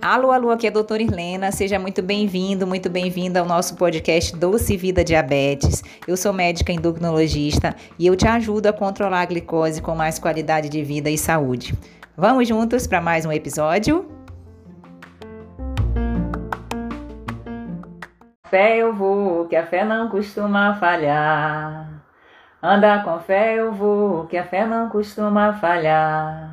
Alô, alô, aqui é a doutora Irlena. Seja muito bem-vindo, muito bem-vinda ao nosso podcast Doce Vida Diabetes. Eu sou médica endocrinologista e eu te ajudo a controlar a glicose com mais qualidade de vida e saúde. Vamos juntos para mais um episódio? Fé eu vou, que a fé não costuma falhar. Anda com fé eu vou, que a fé não costuma falhar.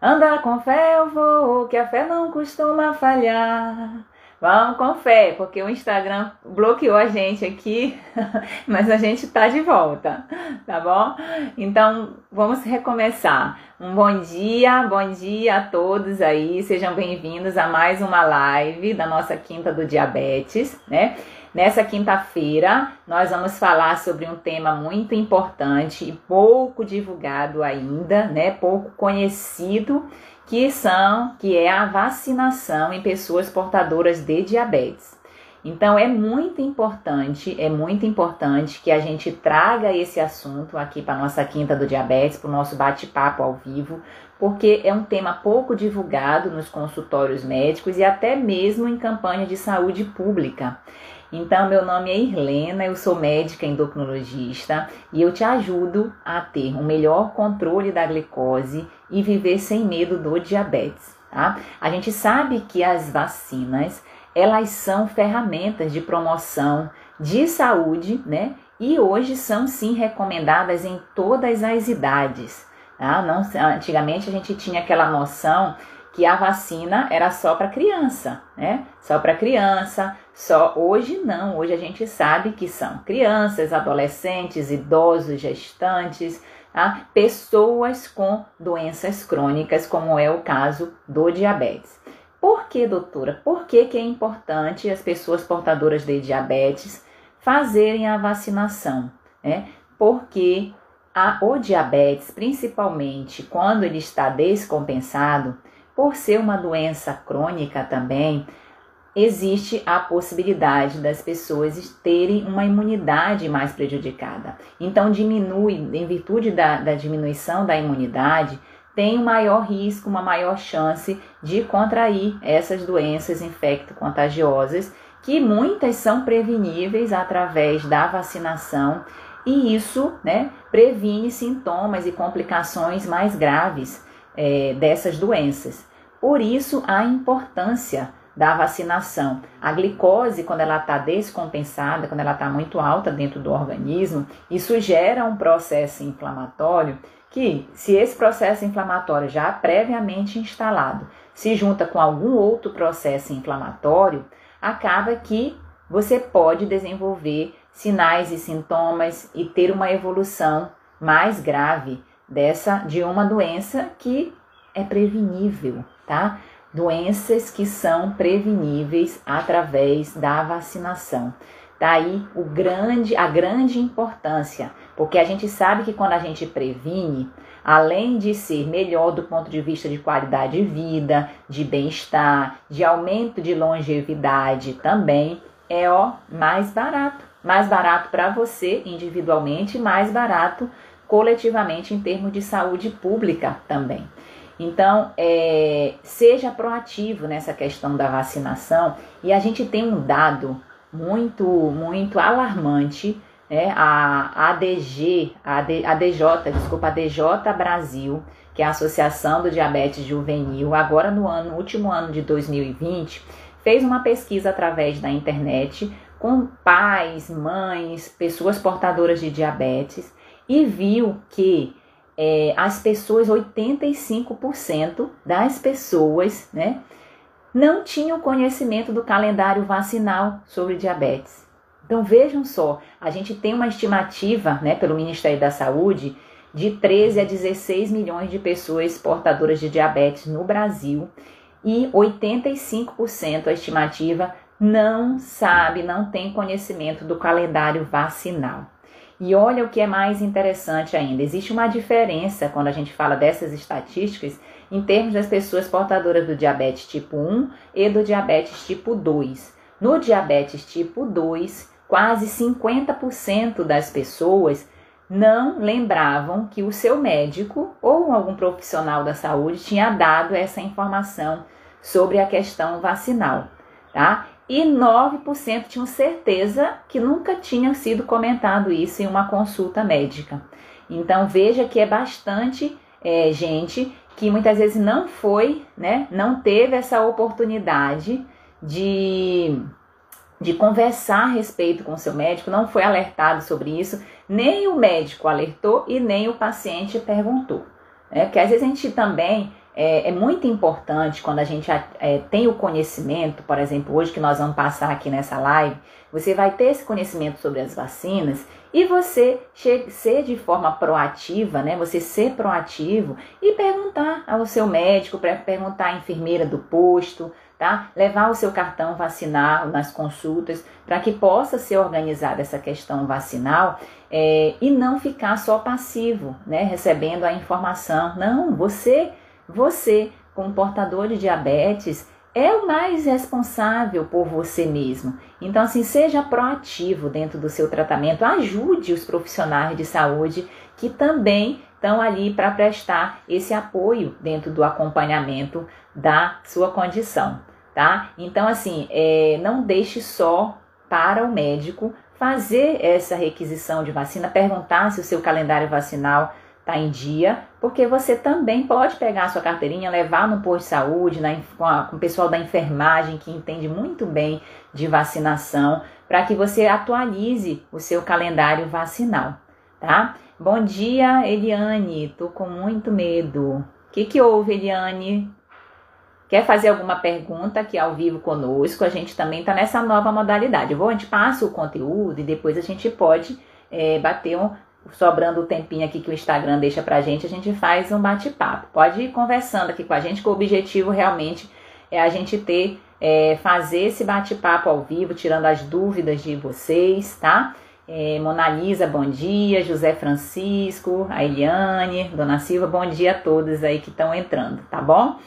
Anda com fé eu vou, que a fé não costuma falhar. Vamos com fé, porque o Instagram bloqueou a gente aqui, mas a gente tá de volta, tá bom? Então vamos recomeçar. Um bom dia, bom dia a todos aí, sejam bem-vindos a mais uma live da nossa Quinta do Diabetes, né? Nessa quinta-feira, nós vamos falar sobre um tema muito importante e pouco divulgado ainda, né? Pouco conhecido, que são que é a vacinação em pessoas portadoras de diabetes. Então é muito importante, é muito importante que a gente traga esse assunto aqui para nossa quinta do diabetes, para o nosso bate-papo ao vivo, porque é um tema pouco divulgado nos consultórios médicos e até mesmo em campanha de saúde pública. Então, meu nome é Irlena, eu sou médica endocrinologista e eu te ajudo a ter um melhor controle da glicose e viver sem medo do diabetes, tá? A gente sabe que as vacinas, elas são ferramentas de promoção de saúde, né? E hoje são sim recomendadas em todas as idades. Tá? Não, antigamente a gente tinha aquela noção que a vacina era só para criança, né? Só para criança, só hoje não. Hoje a gente sabe que são crianças, adolescentes, idosos, gestantes, tá? pessoas com doenças crônicas, como é o caso do diabetes. Por que, doutora? Por que, que é importante as pessoas portadoras de diabetes fazerem a vacinação? Né? Porque a, o diabetes, principalmente quando ele está descompensado, por ser uma doença crônica também, existe a possibilidade das pessoas terem uma imunidade mais prejudicada. Então, diminui, em virtude da, da diminuição da imunidade, tem um maior risco, uma maior chance de contrair essas doenças infecto-contagiosas, que muitas são preveníveis através da vacinação, e isso né, previne sintomas e complicações mais graves é, dessas doenças. Por isso, a importância da vacinação. A glicose, quando ela está descompensada, quando ela está muito alta dentro do organismo, isso gera um processo inflamatório que, se esse processo inflamatório já previamente instalado se junta com algum outro processo inflamatório, acaba que você pode desenvolver sinais e sintomas e ter uma evolução mais grave dessa de uma doença que é prevenível, tá? Doenças que são preveníveis através da vacinação. Daí o grande, a grande importância, porque a gente sabe que quando a gente previne, além de ser melhor do ponto de vista de qualidade de vida, de bem-estar, de aumento de longevidade, também é ó mais barato, mais barato para você individualmente, mais barato coletivamente em termos de saúde pública também. Então, é, seja proativo nessa questão da vacinação e a gente tem um dado muito, muito alarmante, né? A ADG, a ADJ, desculpa, a DJ Brasil, que é a Associação do Diabetes Juvenil, agora no ano, no último ano de 2020, fez uma pesquisa através da internet com pais, mães, pessoas portadoras de diabetes e viu que é, as pessoas, 85% das pessoas, né, não tinham conhecimento do calendário vacinal sobre diabetes. Então vejam só, a gente tem uma estimativa, né, pelo Ministério da Saúde, de 13 a 16 milhões de pessoas portadoras de diabetes no Brasil e 85% a estimativa não sabe, não tem conhecimento do calendário vacinal. E olha o que é mais interessante ainda: existe uma diferença quando a gente fala dessas estatísticas em termos das pessoas portadoras do diabetes tipo 1 e do diabetes tipo 2. No diabetes tipo 2, quase 50% das pessoas não lembravam que o seu médico ou algum profissional da saúde tinha dado essa informação sobre a questão vacinal, tá? E 9% tinham certeza que nunca tinha sido comentado isso em uma consulta médica. Então veja que é bastante é, gente que muitas vezes não foi, né, não teve essa oportunidade de, de conversar a respeito com o seu médico, não foi alertado sobre isso, nem o médico alertou e nem o paciente perguntou. Né? Porque às vezes a gente também é, é, muito importante quando a gente é, tem o conhecimento, por exemplo, hoje que nós vamos passar aqui nessa live, você vai ter esse conhecimento sobre as vacinas e você ser de forma proativa, né? Você ser proativo e perguntar ao seu médico, perguntar à enfermeira do posto, tá? Levar o seu cartão vacinal nas consultas para que possa ser organizada essa questão vacinal é, e não ficar só passivo, né? Recebendo a informação. Não, você você, como portador de diabetes, é o mais responsável por você mesmo. Então, assim, seja proativo dentro do seu tratamento, ajude os profissionais de saúde que também estão ali para prestar esse apoio dentro do acompanhamento da sua condição, tá? Então, assim, é, não deixe só para o médico fazer essa requisição de vacina, perguntar se o seu calendário vacinal está em dia, porque você também pode pegar a sua carteirinha, levar no posto de saúde, na, com, a, com o pessoal da enfermagem que entende muito bem de vacinação, para que você atualize o seu calendário vacinal, tá? Bom dia, Eliane, tô com muito medo. O que, que houve, Eliane? Quer fazer alguma pergunta aqui ao vivo conosco? A gente também está nessa nova modalidade. Eu vou, a gente passa o conteúdo e depois a gente pode é, bater um, sobrando o tempinho aqui que o Instagram deixa pra gente, a gente faz um bate-papo. Pode ir conversando aqui com a gente, que o objetivo realmente é a gente ter, é, fazer esse bate-papo ao vivo, tirando as dúvidas de vocês, tá? É, Mona Lisa, bom dia. José Francisco, a Eliane, Dona Silva, bom dia a todos aí que estão entrando, tá bom?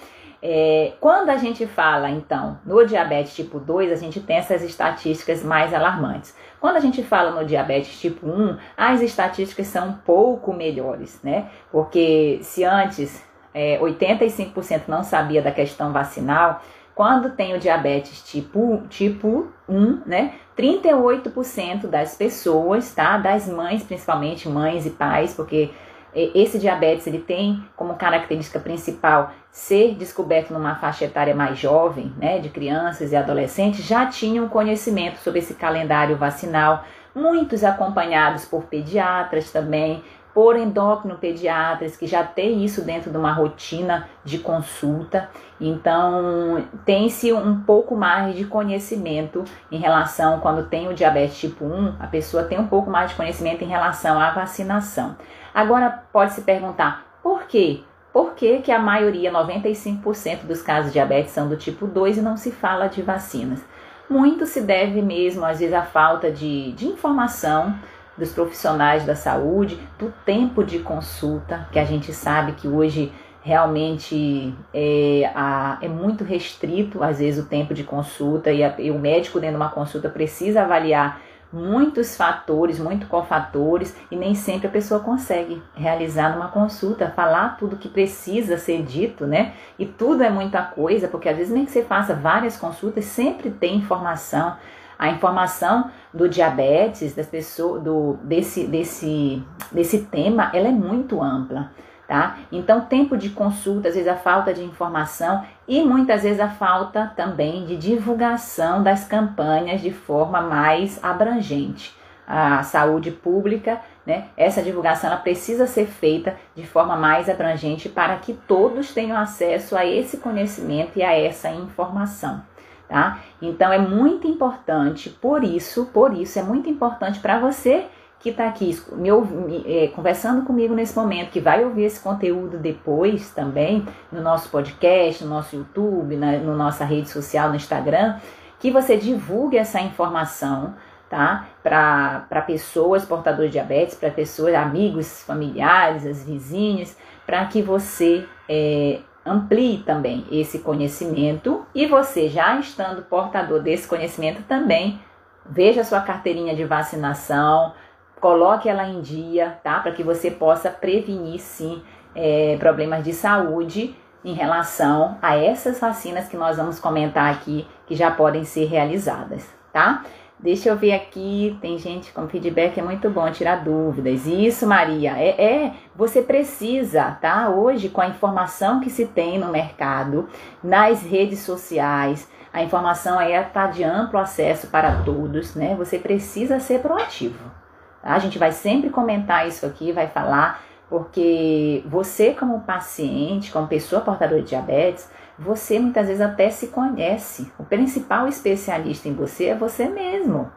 É, quando a gente fala, então, no diabetes tipo 2, a gente tem essas estatísticas mais alarmantes. Quando a gente fala no diabetes tipo 1, as estatísticas são um pouco melhores, né? Porque se antes é, 85% não sabia da questão vacinal, quando tem o diabetes tipo, tipo 1, né? 38% das pessoas, tá? Das mães, principalmente mães e pais, porque esse diabetes ele tem como característica principal ser descoberto numa faixa etária mais jovem, né, de crianças e adolescentes, já tinham conhecimento sobre esse calendário vacinal, muitos acompanhados por pediatras também, por endócrino pediatras que já tem isso dentro de uma rotina de consulta. Então, tem-se um pouco mais de conhecimento em relação quando tem o diabetes tipo 1, a pessoa tem um pouco mais de conhecimento em relação à vacinação. Agora pode se perguntar, por quê? Por que, que a maioria, 95% dos casos de diabetes são do tipo 2 e não se fala de vacinas? Muito se deve mesmo, às vezes, à falta de, de informação dos profissionais da saúde, do tempo de consulta, que a gente sabe que hoje realmente é, a, é muito restrito, às vezes, o tempo de consulta, e, a, e o médico, dentro de uma consulta, precisa avaliar muitos fatores, muito cofatores, e nem sempre a pessoa consegue realizar numa consulta, falar tudo que precisa ser dito, né? E tudo é muita coisa, porque às vezes nem que você faça várias consultas, sempre tem informação. A informação do diabetes, das pessoas, do, desse, desse, desse tema, ela é muito ampla tá? Então, tempo de consulta, às vezes a falta de informação e muitas vezes a falta também de divulgação das campanhas de forma mais abrangente. A saúde pública, né? Essa divulgação ela precisa ser feita de forma mais abrangente para que todos tenham acesso a esse conhecimento e a essa informação. Tá? Então é muito importante, por isso, por isso é muito importante para você que está aqui me, me, é, conversando comigo nesse momento, que vai ouvir esse conteúdo depois também no nosso podcast, no nosso YouTube, na no nossa rede social, no Instagram, que você divulgue essa informação, tá? Para pessoas portadoras de diabetes, para pessoas, amigos, familiares, as vizinhas, para que você é, amplie também esse conhecimento e você, já estando portador desse conhecimento, também veja sua carteirinha de vacinação coloque ela em dia, tá? Para que você possa prevenir, sim, é, problemas de saúde em relação a essas vacinas que nós vamos comentar aqui, que já podem ser realizadas, tá? Deixa eu ver aqui, tem gente com feedback, é muito bom tirar dúvidas. Isso, Maria, é, é, você precisa, tá? Hoje, com a informação que se tem no mercado, nas redes sociais, a informação aí está de amplo acesso para todos, né? Você precisa ser proativo. Tá? A gente vai sempre comentar isso aqui, vai falar, porque você, como paciente, como pessoa portadora de diabetes, você muitas vezes até se conhece. O principal especialista em você é você mesmo.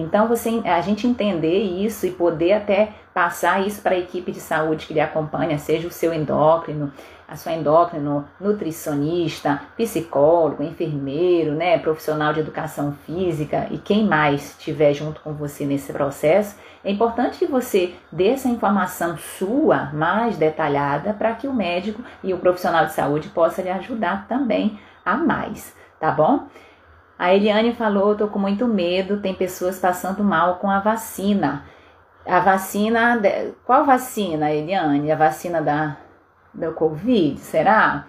Então, você, a gente entender isso e poder até passar isso para a equipe de saúde que lhe acompanha, seja o seu endócrino, a sua endócrino, nutricionista, psicólogo, enfermeiro, né, profissional de educação física e quem mais estiver junto com você nesse processo, é importante que você dê essa informação sua mais detalhada para que o médico e o profissional de saúde possa lhe ajudar também a mais, tá bom? A Eliane falou: tô com muito medo, tem pessoas passando mal com a vacina. A vacina. Qual vacina, Eliane? A vacina da, do Covid? Será?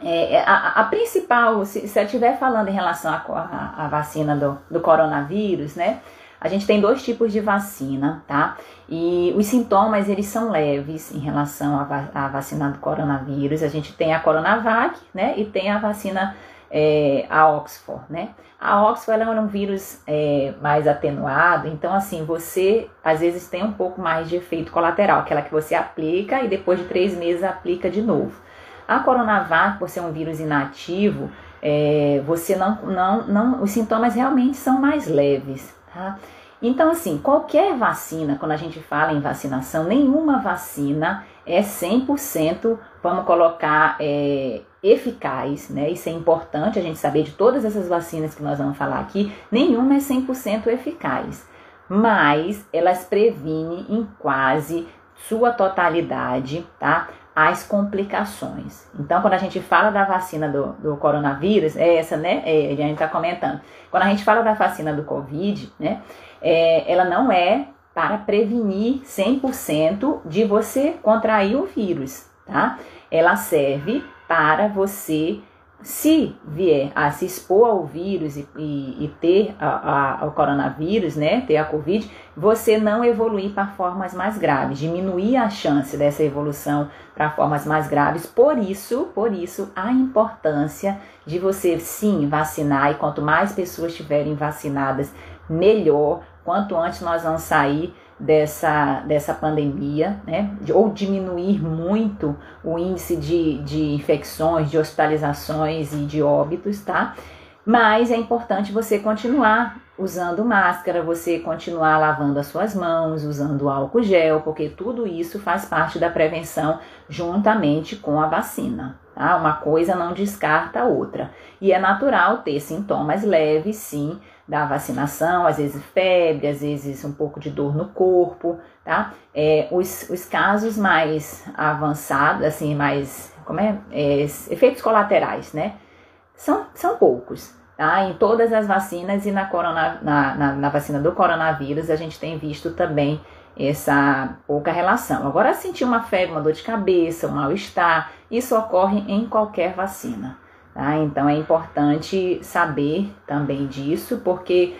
É, é a, a, principal, se, se eu estiver falando em relação à vacina do, do coronavírus, né? A gente tem dois tipos de vacina, tá? E os sintomas, eles são leves em relação à, à vacina do coronavírus. A gente tem a Coronavac, né? E tem a vacina é, a Oxford, né? A Oxford ela é um vírus é, mais atenuado, então assim, você às vezes tem um pouco mais de efeito colateral, aquela que você aplica e depois de três meses aplica de novo. A Coronavac, por ser um vírus inativo, é, você não, não, não, os sintomas realmente são mais leves, tá? Então, assim, qualquer vacina, quando a gente fala em vacinação, nenhuma vacina é 100%, vamos colocar, é, eficaz, né? Isso é importante a gente saber de todas essas vacinas que nós vamos falar aqui, nenhuma é 100% eficaz, mas elas previnem em quase sua totalidade, tá? As complicações. Então, quando a gente fala da vacina do, do coronavírus, é essa, né? É, a gente está comentando. Quando a gente fala da vacina do Covid, né? É, ela não é para prevenir 100% de você contrair o vírus, tá? Ela serve para você, se vier a se expor ao vírus e, e, e ter a, a, o coronavírus, né, ter a Covid, você não evoluir para formas mais graves, diminuir a chance dessa evolução para formas mais graves. Por isso, por isso, a importância de você sim vacinar e quanto mais pessoas estiverem vacinadas, melhor. Quanto antes nós vamos sair dessa, dessa pandemia, né? ou diminuir muito o índice de, de infecções, de hospitalizações e de óbitos, tá? Mas é importante você continuar usando máscara, você continuar lavando as suas mãos, usando álcool gel, porque tudo isso faz parte da prevenção juntamente com a vacina. Tá? Uma coisa não descarta a outra. E é natural ter sintomas leves, sim, da vacinação, às vezes febre, às vezes um pouco de dor no corpo, tá? É, os, os casos mais avançados, assim, mais, como é? é efeitos colaterais, né? São, são poucos, tá? Em todas as vacinas e na, corona, na, na, na vacina do coronavírus a gente tem visto também essa pouca relação. Agora, sentir uma febre, uma dor de cabeça, um mal-estar, isso ocorre em qualquer vacina. Tá? Então é importante saber também disso, porque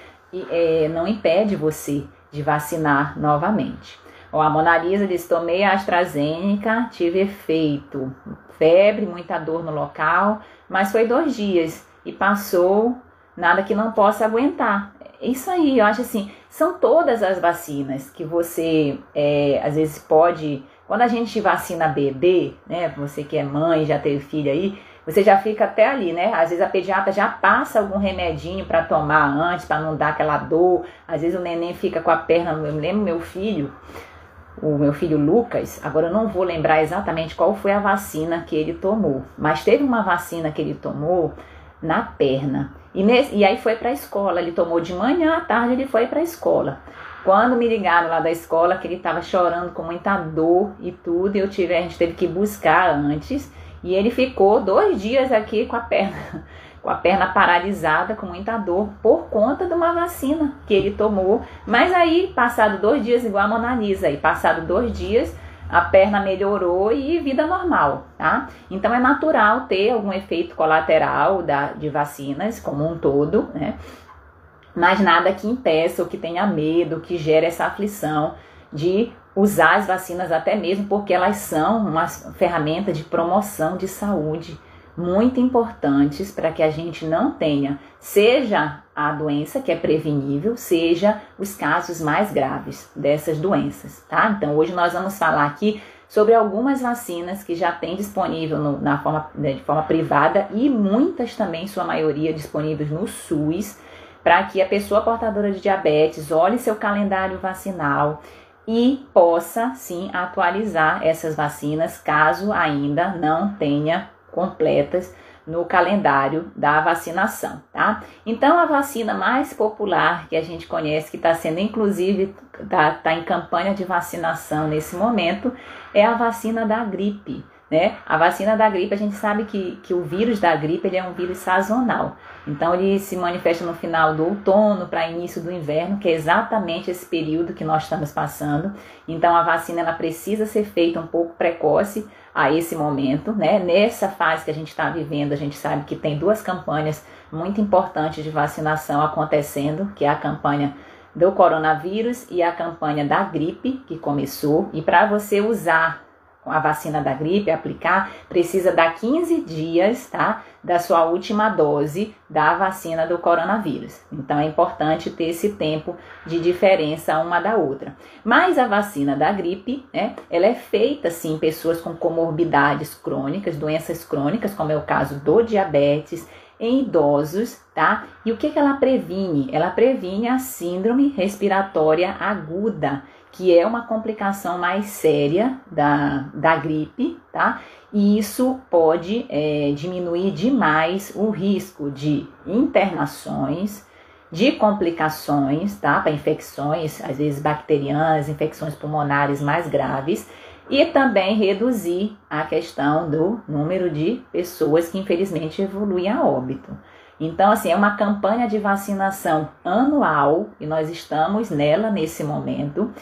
é, não impede você de vacinar novamente. Ó, a Monalisa diz: tomei a AstraZeneca, tive efeito, febre, muita dor no local, mas foi dois dias e passou, nada que não possa aguentar. Isso aí, eu acho assim, são todas as vacinas que você é, às vezes pode. Quando a gente vacina bebê, né? Você que é mãe, já teve filho aí, você já fica até ali, né? Às vezes a pediatra já passa algum remedinho para tomar antes, para não dar aquela dor. Às vezes o neném fica com a perna. Eu lembro meu filho, o meu filho Lucas, agora eu não vou lembrar exatamente qual foi a vacina que ele tomou, mas teve uma vacina que ele tomou na perna. E, nesse, e aí foi para a escola. Ele tomou de manhã, à tarde ele foi para a escola. Quando me ligaram lá da escola que ele estava chorando com muita dor e tudo, eu tive, a gente teve que buscar antes. E ele ficou dois dias aqui com a perna com a perna paralisada, com muita dor, por conta de uma vacina que ele tomou. Mas aí, passado dois dias, igual a Mona Lisa, e passado dois dias, a perna melhorou e vida normal, tá? Então é natural ter algum efeito colateral da, de vacinas como um todo, né? Mas nada que impeça ou que tenha medo, que gere essa aflição de usar as vacinas até mesmo porque elas são uma ferramenta de promoção de saúde muito importantes para que a gente não tenha, seja a doença que é prevenível, seja os casos mais graves dessas doenças, tá? Então hoje nós vamos falar aqui sobre algumas vacinas que já tem disponível no, na forma, né, de forma privada e muitas também, sua maioria, disponíveis no SUS, para que a pessoa portadora de diabetes olhe seu calendário vacinal e possa sim atualizar essas vacinas caso ainda não tenha completas no calendário da vacinação, tá? Então a vacina mais popular que a gente conhece, que está sendo inclusive está tá em campanha de vacinação nesse momento, é a vacina da gripe. Né? A vacina da gripe, a gente sabe que, que o vírus da gripe ele é um vírus sazonal. Então, ele se manifesta no final do outono para início do inverno, que é exatamente esse período que nós estamos passando. Então, a vacina ela precisa ser feita um pouco precoce a esse momento, né? Nessa fase que a gente está vivendo, a gente sabe que tem duas campanhas muito importantes de vacinação acontecendo, que é a campanha do coronavírus e a campanha da gripe que começou. E para você usar a vacina da gripe, aplicar, precisa dar 15 dias, tá? Da sua última dose da vacina do coronavírus. Então é importante ter esse tempo de diferença uma da outra. Mas a vacina da gripe, né? Ela é feita sim em pessoas com comorbidades crônicas, doenças crônicas, como é o caso do diabetes, em idosos, tá? E o que, que ela previne? Ela previne a síndrome respiratória aguda, que é uma complicação mais séria da, da gripe, tá? E isso pode é, diminuir demais o risco de internações, de complicações, tá? Para infecções, às vezes bacterianas, infecções pulmonares mais graves, e também reduzir a questão do número de pessoas que infelizmente evoluem a óbito. Então, assim, é uma campanha de vacinação anual e nós estamos nela nesse momento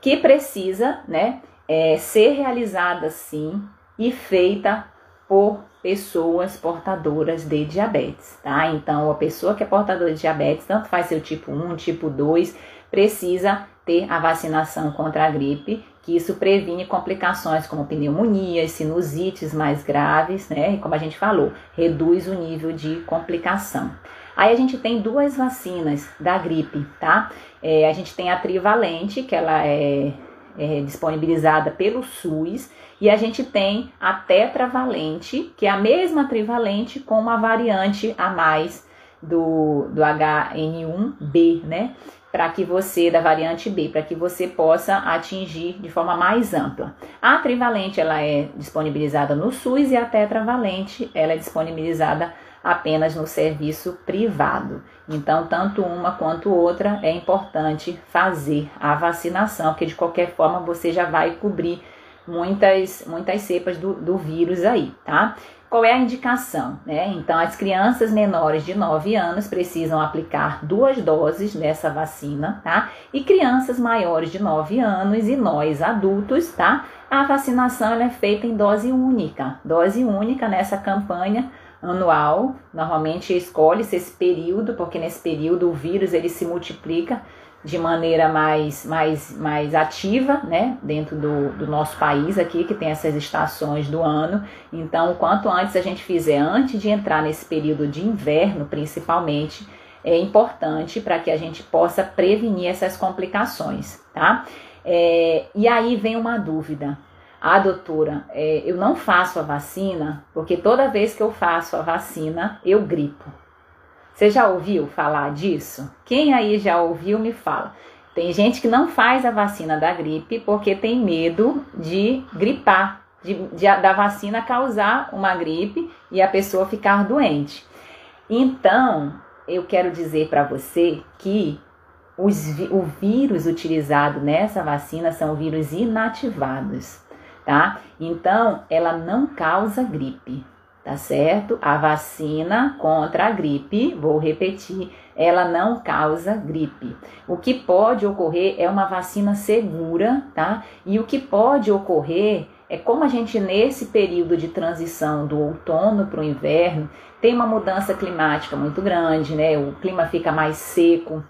que precisa, né, é, ser realizada sim e feita por pessoas portadoras de diabetes, tá? Então, a pessoa que é portadora de diabetes, tanto faz seu tipo 1, tipo 2, precisa ter a vacinação contra a gripe, que isso previne complicações como pneumonias, sinusites mais graves, né? E como a gente falou, reduz o nível de complicação. Aí a gente tem duas vacinas da gripe, tá? É, a gente tem a trivalente, que ela é, é disponibilizada pelo SUS, e a gente tem a tetravalente, que é a mesma trivalente com uma variante a mais do, do HN1B, né? Para que você, da variante B, para que você possa atingir de forma mais ampla. A trivalente ela é disponibilizada no SUS e a tetravalente ela é disponibilizada apenas no serviço privado. Então, tanto uma quanto outra é importante fazer a vacinação, porque de qualquer forma você já vai cobrir muitas, muitas cepas do, do vírus aí, tá? Qual é a indicação? Né? Então, as crianças menores de 9 anos precisam aplicar duas doses dessa vacina, tá? E crianças maiores de 9 anos e nós adultos, tá? A vacinação é feita em dose única. Dose única nessa campanha anual. Normalmente escolhe-se esse período, porque nesse período o vírus ele se multiplica de maneira mais, mais, mais ativa, né, dentro do, do nosso país aqui, que tem essas estações do ano. Então, quanto antes a gente fizer, antes de entrar nesse período de inverno, principalmente, é importante para que a gente possa prevenir essas complicações, tá? É, e aí vem uma dúvida. Ah, doutora, é, eu não faço a vacina porque toda vez que eu faço a vacina eu gripo. Você já ouviu falar disso? Quem aí já ouviu, me fala. Tem gente que não faz a vacina da gripe porque tem medo de gripar, de, de, da vacina causar uma gripe e a pessoa ficar doente. Então, eu quero dizer para você que os, o vírus utilizado nessa vacina são vírus inativados, tá? Então, ela não causa gripe tá certo? A vacina contra a gripe, vou repetir, ela não causa gripe. O que pode ocorrer é uma vacina segura, tá? E o que pode ocorrer é como a gente nesse período de transição do outono para o inverno tem uma mudança climática muito grande, né? O clima fica mais seco.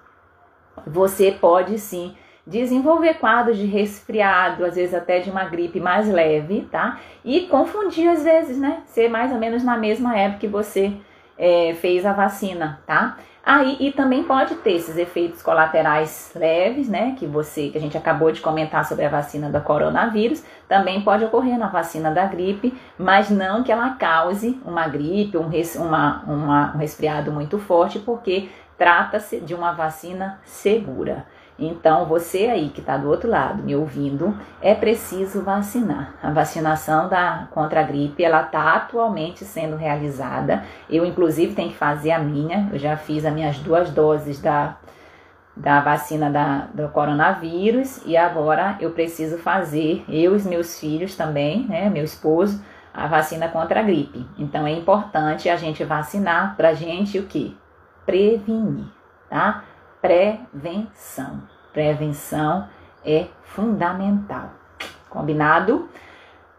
Você pode sim desenvolver quadros de resfriado, às vezes até de uma gripe mais leve, tá? E confundir às vezes, né? Ser mais ou menos na mesma época que você é, fez a vacina, tá? Aí, e também pode ter esses efeitos colaterais leves, né? Que você, que a gente acabou de comentar sobre a vacina do coronavírus, também pode ocorrer na vacina da gripe, mas não que ela cause uma gripe, um, res, uma, uma, um resfriado muito forte, porque trata-se de uma vacina segura. Então, você aí que está do outro lado me ouvindo, é preciso vacinar. A vacinação da, contra a gripe, ela está atualmente sendo realizada. Eu, inclusive, tenho que fazer a minha. Eu já fiz as minhas duas doses da, da vacina da, do coronavírus e agora eu preciso fazer, eu e meus filhos também, né, meu esposo, a vacina contra a gripe. Então, é importante a gente vacinar para gente o que? Prevenir, tá? Prevenção. Prevenção é fundamental. Combinado?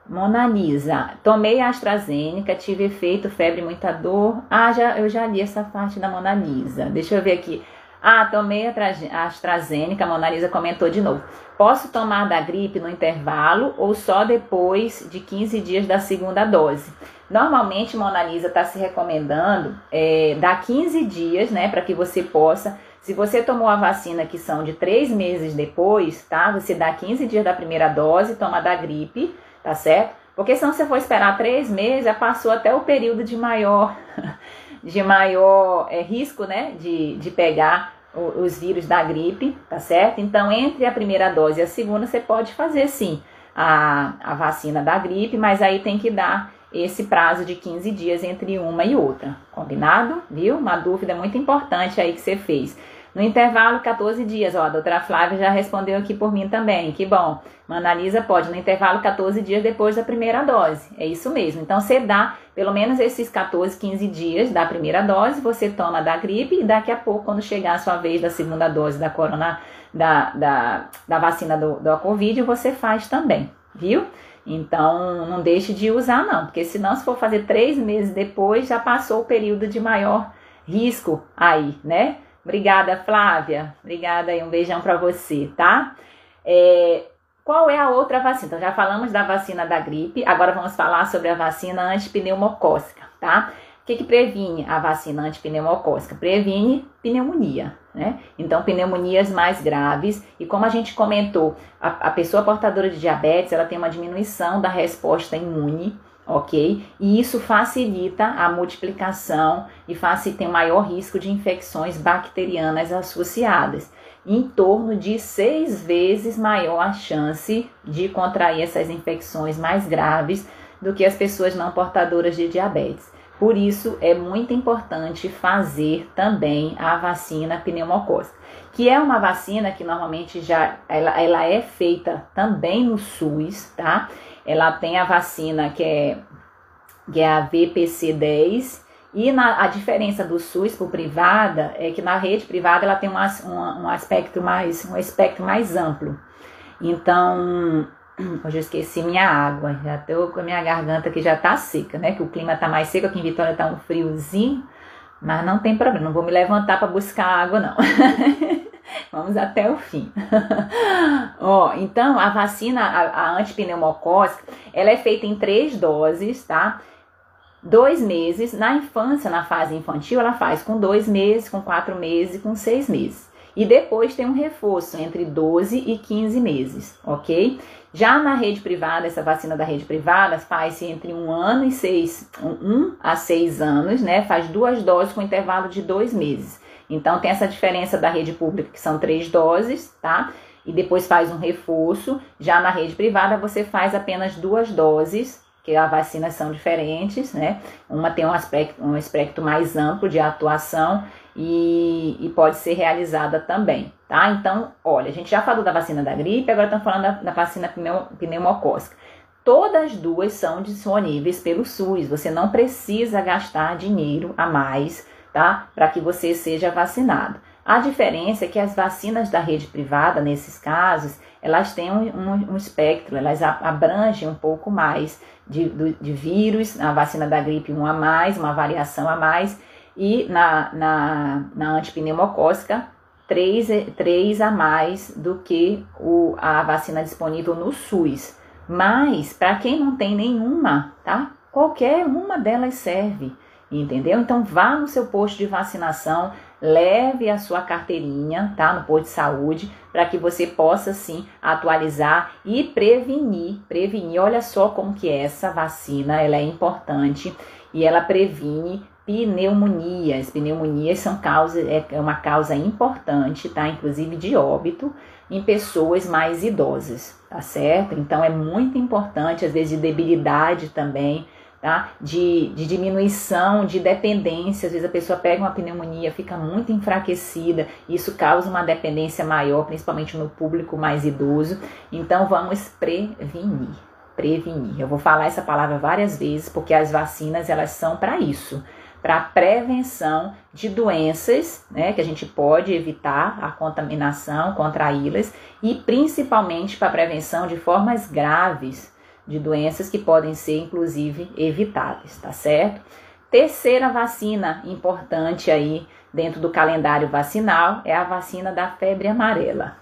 Monalisa, tomei a AstraZeneca, tive efeito, febre, muita dor. Ah, já, eu já li essa parte da Monalisa. Deixa eu ver aqui. Ah, tomei a AstraZeneca, a Monalisa comentou de novo. Posso tomar da gripe no intervalo ou só depois de 15 dias da segunda dose? Normalmente, Monalisa está se recomendando é, dar 15 dias, né, para que você possa se você tomou a vacina que são de três meses depois, tá? Você dá 15 dias da primeira dose, toma da gripe, tá certo? Porque se não você for esperar três meses, já passou até o período de maior, de maior é, risco, né? De, de pegar o, os vírus da gripe, tá certo? Então, entre a primeira dose e a segunda, você pode fazer sim a, a vacina da gripe, mas aí tem que dar esse prazo de 15 dias entre uma e outra. Combinado? Viu? Uma dúvida muito importante aí que você fez. No intervalo, 14 dias. Ó, a doutora Flávia já respondeu aqui por mim também. Que bom. Manalisa pode, no intervalo, 14 dias depois da primeira dose. É isso mesmo. Então, você dá pelo menos esses 14, 15 dias da primeira dose, você toma da gripe e daqui a pouco, quando chegar a sua vez da segunda dose da corona, da, da, da vacina do, do Covid, você faz também, viu? Então, não deixe de usar, não, porque senão, se for fazer três meses depois, já passou o período de maior risco aí, né? Obrigada, Flávia. Obrigada aí, um beijão para você, tá? É, qual é a outra vacina? Então, já falamos da vacina da gripe, agora vamos falar sobre a vacina antipneumocócica, tá? Que, que previne a vacina antipneumocócica? Previne pneumonia, né? Então, pneumonias mais graves. E como a gente comentou, a, a pessoa portadora de diabetes, ela tem uma diminuição da resposta imune, ok? E isso facilita a multiplicação e facilita um maior risco de infecções bacterianas associadas. Em torno de seis vezes maior a chance de contrair essas infecções mais graves do que as pessoas não portadoras de diabetes. Por isso é muito importante fazer também a vacina pneumocócica, que é uma vacina que normalmente já ela, ela é feita também no SUS, tá? Ela tem a vacina que é, que é a VPC10 e na, a diferença do SUS para privada é que na rede privada ela tem uma, um, um aspecto mais um espectro mais amplo. Então Hoje eu esqueci minha água, já tô com a minha garganta que já tá seca, né? Que o clima tá mais seco, aqui em Vitória tá um friozinho, mas não tem problema, não vou me levantar para buscar água não. Vamos até o fim. Ó, então a vacina, a, a antipneumocócica, ela é feita em três doses, tá? Dois meses, na infância, na fase infantil, ela faz com dois meses, com quatro meses e com seis meses. E depois tem um reforço entre 12 e 15 meses, ok? Já na rede privada, essa vacina da rede privada faz-se entre um ano e seis, um a seis anos, né? Faz duas doses com intervalo de dois meses. Então tem essa diferença da rede pública, que são três doses, tá? E depois faz um reforço. Já na rede privada, você faz apenas duas doses, que as vacinas são diferentes, né? Uma tem um aspecto, um aspecto mais amplo de atuação e, e, pode ser realizada também, tá? Então, olha, a gente já falou da vacina da gripe, agora estamos falando da, da vacina pneumocócica. todas duas são disponíveis pelo SUS. Você não precisa gastar dinheiro a mais, tá? Para que você seja vacinado. A diferença é que as vacinas da rede privada, nesses casos, elas têm um, um, um espectro, elas abrangem um pouco mais de, de vírus, a vacina da gripe 1 a mais, uma variação a mais, e na, na, na antipneumocócica, 3, 3 a mais do que o, a vacina disponível no SUS. Mas, para quem não tem nenhuma, tá? Qualquer uma delas serve, entendeu? Então, vá no seu posto de vacinação, leve a sua carteirinha, tá? No posto de saúde, para que você possa sim atualizar e prevenir, prevenir. Olha só como que essa vacina, ela é importante e ela previne pneumonias. Pneumonias são causa, é, é uma causa importante, tá? Inclusive de óbito em pessoas mais idosas, tá certo? Então é muito importante, às vezes, de debilidade também tá? De, de diminuição, de dependência. Às vezes a pessoa pega uma pneumonia, fica muito enfraquecida, isso causa uma dependência maior, principalmente no público mais idoso. Então vamos prevenir. Prevenir. Eu vou falar essa palavra várias vezes porque as vacinas elas são para isso, para prevenção de doenças, né, que a gente pode evitar a contaminação, contraí-las e principalmente para prevenção de formas graves de doenças que podem ser, inclusive, evitáveis, tá certo? Terceira vacina importante aí dentro do calendário vacinal é a vacina da febre amarela.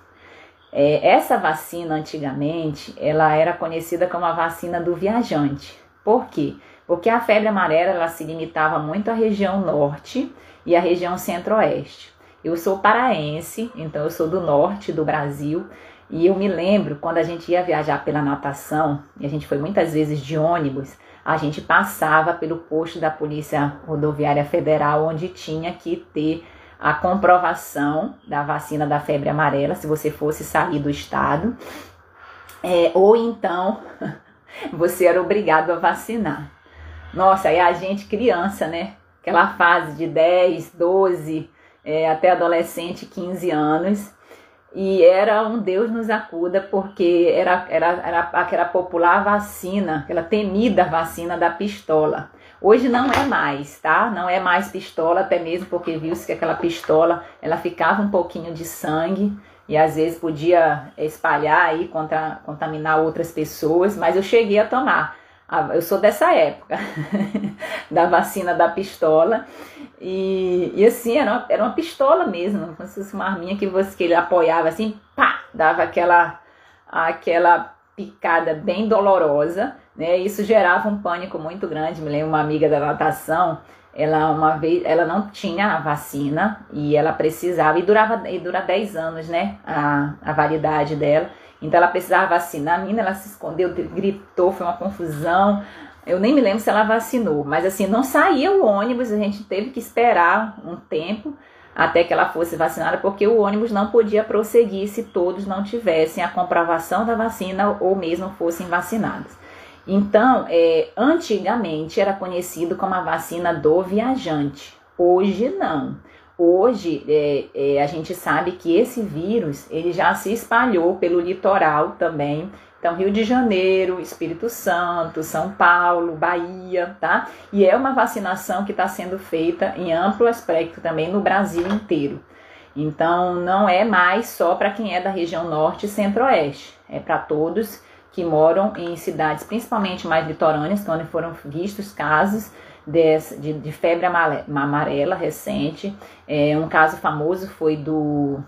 É, essa vacina, antigamente, ela era conhecida como a vacina do viajante. Por quê? Porque a febre amarela ela se limitava muito à região norte e à região centro-oeste. Eu sou paraense, então eu sou do norte do Brasil e eu me lembro quando a gente ia viajar pela natação, e a gente foi muitas vezes de ônibus, a gente passava pelo posto da Polícia Rodoviária Federal, onde tinha que ter a comprovação da vacina da febre amarela, se você fosse sair do estado, é, ou então você era obrigado a vacinar. Nossa, aí a gente criança, né? Aquela fase de 10, 12, é, até adolescente, 15 anos, e era um Deus nos acuda, porque era, era, era aquela popular vacina, aquela temida vacina da pistola. Hoje não é mais, tá? Não é mais pistola, até mesmo porque viu-se que aquela pistola ela ficava um pouquinho de sangue e às vezes podia espalhar contra, contaminar outras pessoas, mas eu cheguei a tomar. Eu sou dessa época, da vacina da pistola. E, e assim, era uma, era uma pistola mesmo, como se fosse uma arminha que, você, que ele apoiava assim, pá, dava aquela, aquela picada bem dolorosa, né? Isso gerava um pânico muito grande. Me lembro uma amiga da natação, ela uma vez, ela não tinha a vacina e ela precisava, e durava, e dura 10 anos, né? A, a validade dela. Então ela precisava vacinar. A menina, ela se escondeu, gritou, foi uma confusão. Eu nem me lembro se ela vacinou, mas assim, não saía o ônibus, a gente teve que esperar um tempo até que ela fosse vacinada, porque o ônibus não podia prosseguir se todos não tivessem a comprovação da vacina ou mesmo fossem vacinados. Então, é, antigamente era conhecido como a vacina do viajante, hoje não. Hoje é, é, a gente sabe que esse vírus ele já se espalhou pelo litoral também. Então, Rio de Janeiro, Espírito Santo, São Paulo, Bahia, tá? E é uma vacinação que está sendo feita em amplo aspecto também no Brasil inteiro. Então, não é mais só para quem é da região norte e centro-oeste, é para todos que moram em cidades, principalmente mais litorâneas, onde foram vistos casos de, de febre amarela recente. É, um caso famoso foi do,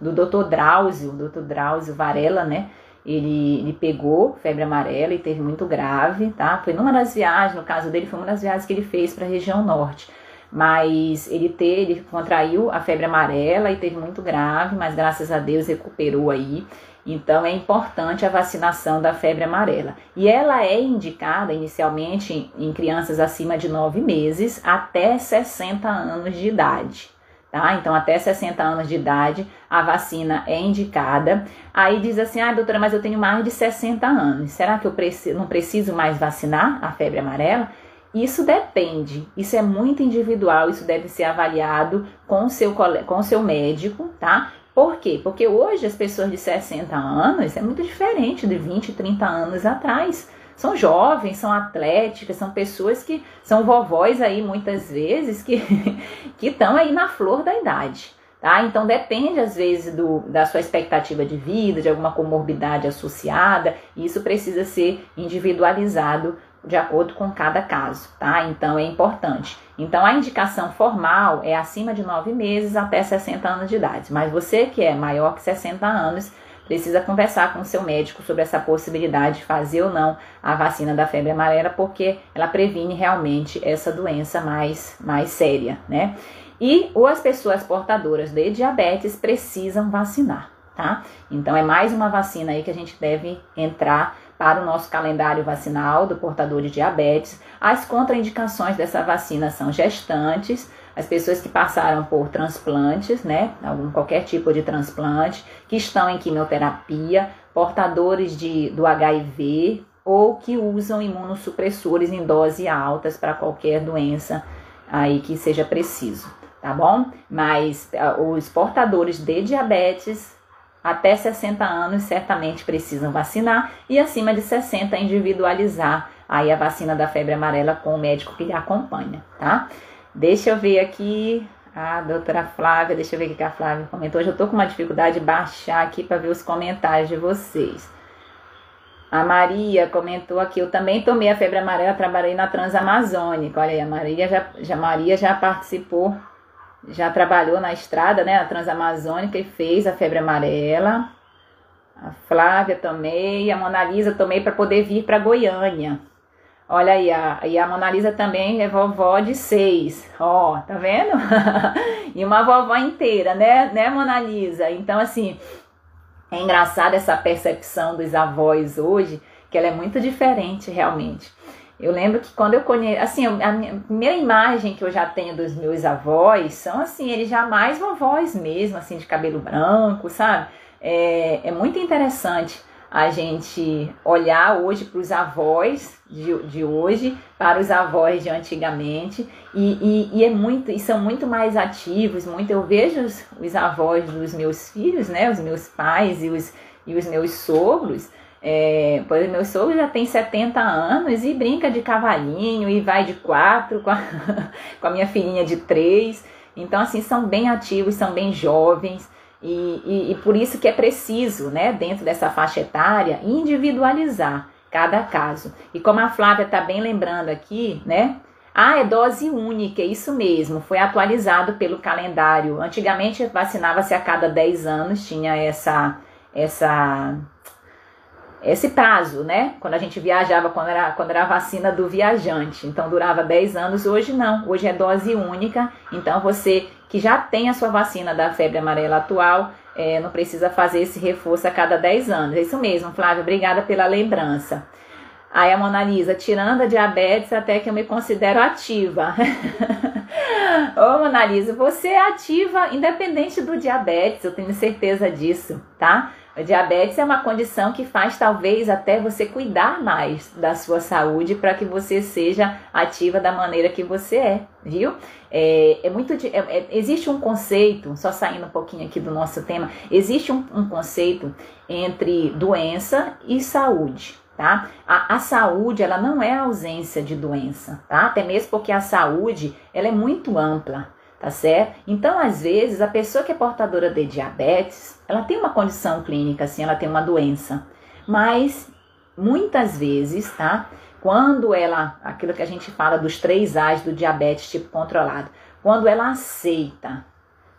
do Dr. Drauzio, Dr. Drauzio Varela, né? Ele, ele pegou febre amarela e teve muito grave, tá? Foi numa das viagens, no caso dele, foi uma das viagens que ele fez para a região norte. Mas ele, teve, ele contraiu a febre amarela e teve muito grave, mas graças a Deus recuperou aí. Então é importante a vacinação da febre amarela. E ela é indicada inicialmente em crianças acima de 9 meses até 60 anos de idade. Tá? Então, até 60 anos de idade, a vacina é indicada. Aí diz assim: ah, doutora, mas eu tenho mais de 60 anos. Será que eu não preciso mais vacinar a febre amarela? Isso depende, isso é muito individual, isso deve ser avaliado com o seu, com seu médico, tá? Por quê? Porque hoje as pessoas de 60 anos é muito diferente de 20, 30 anos atrás. são jovens, são atléticas, são pessoas que são vovós aí muitas vezes que estão aí na flor da idade. Tá? Então depende às vezes do, da sua expectativa de vida, de alguma comorbidade associada, e isso precisa ser individualizado de acordo com cada caso, tá? Então é importante. Então a indicação formal é acima de 9 meses até 60 anos de idade, mas você que é maior que 60 anos precisa conversar com o seu médico sobre essa possibilidade de fazer ou não a vacina da febre amarela, porque ela previne realmente essa doença mais, mais séria, né? E ou as pessoas portadoras de diabetes precisam vacinar, tá? Então é mais uma vacina aí que a gente deve entrar para o nosso calendário vacinal do portador de diabetes. As contraindicações dessa vacina são gestantes, as pessoas que passaram por transplantes, né, algum qualquer tipo de transplante, que estão em quimioterapia, portadores de do HIV ou que usam imunossupressores em dose altas para qualquer doença aí que seja preciso, tá bom? Mas uh, os portadores de diabetes até 60 anos certamente precisam vacinar e acima de 60 individualizar aí a vacina da febre amarela com o médico que lhe acompanha, tá? Deixa eu ver aqui a doutora Flávia, deixa eu ver o que a Flávia comentou. Hoje eu tô com uma dificuldade de baixar aqui para ver os comentários de vocês. A Maria comentou aqui, eu também tomei a febre amarela, trabalhei na Transamazônica. Olha aí, a Maria já, já, Maria já participou já trabalhou na estrada, né, a Transamazônica e fez a febre amarela. A Flávia tomei, a Mona Lisa tomei para poder vir para Goiânia. Olha aí, a, e a Mona Lisa também é vovó de seis. Ó, tá vendo? e uma vovó inteira, né, né, Mona Lisa? Então, assim, é engraçado essa percepção dos avós hoje, que ela é muito diferente realmente. Eu lembro que quando eu conheci, assim, a minha primeira imagem que eu já tenho dos meus avós são assim, eles já mais vovós mesmo, assim, de cabelo branco, sabe? É, é muito interessante a gente olhar hoje para os avós de, de hoje, para os avós de antigamente, e, e, e, é muito, e são muito mais ativos, muito, eu vejo os, os avós dos meus filhos, né, os meus pais e os, e os meus sogros, é, pois meu sogro já tem 70 anos e brinca de cavalinho e vai de quatro com a, com a minha filhinha de três. Então, assim, são bem ativos, são bem jovens. E, e, e, por isso que é preciso, né, dentro dessa faixa etária, individualizar cada caso. E como a Flávia está bem lembrando aqui, né, ah, é dose única, é isso mesmo, foi atualizado pelo calendário. Antigamente vacinava-se a cada 10 anos, tinha essa, essa esse prazo, né? Quando a gente viajava, quando era, quando era a vacina do viajante. Então durava 10 anos, hoje não. Hoje é dose única. Então você que já tem a sua vacina da febre amarela atual, é, não precisa fazer esse reforço a cada 10 anos. É isso mesmo, Flávia, obrigada pela lembrança. Aí a Mona Lisa, tirando a diabetes, até que eu me considero ativa. Ô Mona Lisa, você é ativa independente do diabetes, eu tenho certeza disso, tá? A diabetes é uma condição que faz talvez até você cuidar mais da sua saúde para que você seja ativa da maneira que você é, viu? É, é muito é, é, existe um conceito, só saindo um pouquinho aqui do nosso tema, existe um, um conceito entre doença e saúde. Tá? A, a saúde ela não é ausência de doença, tá? Até mesmo porque a saúde ela é muito ampla tá certo? Então, às vezes, a pessoa que é portadora de diabetes, ela tem uma condição clínica, assim, ela tem uma doença, mas muitas vezes, tá? Quando ela, aquilo que a gente fala dos três A's do diabetes tipo controlado, quando ela aceita,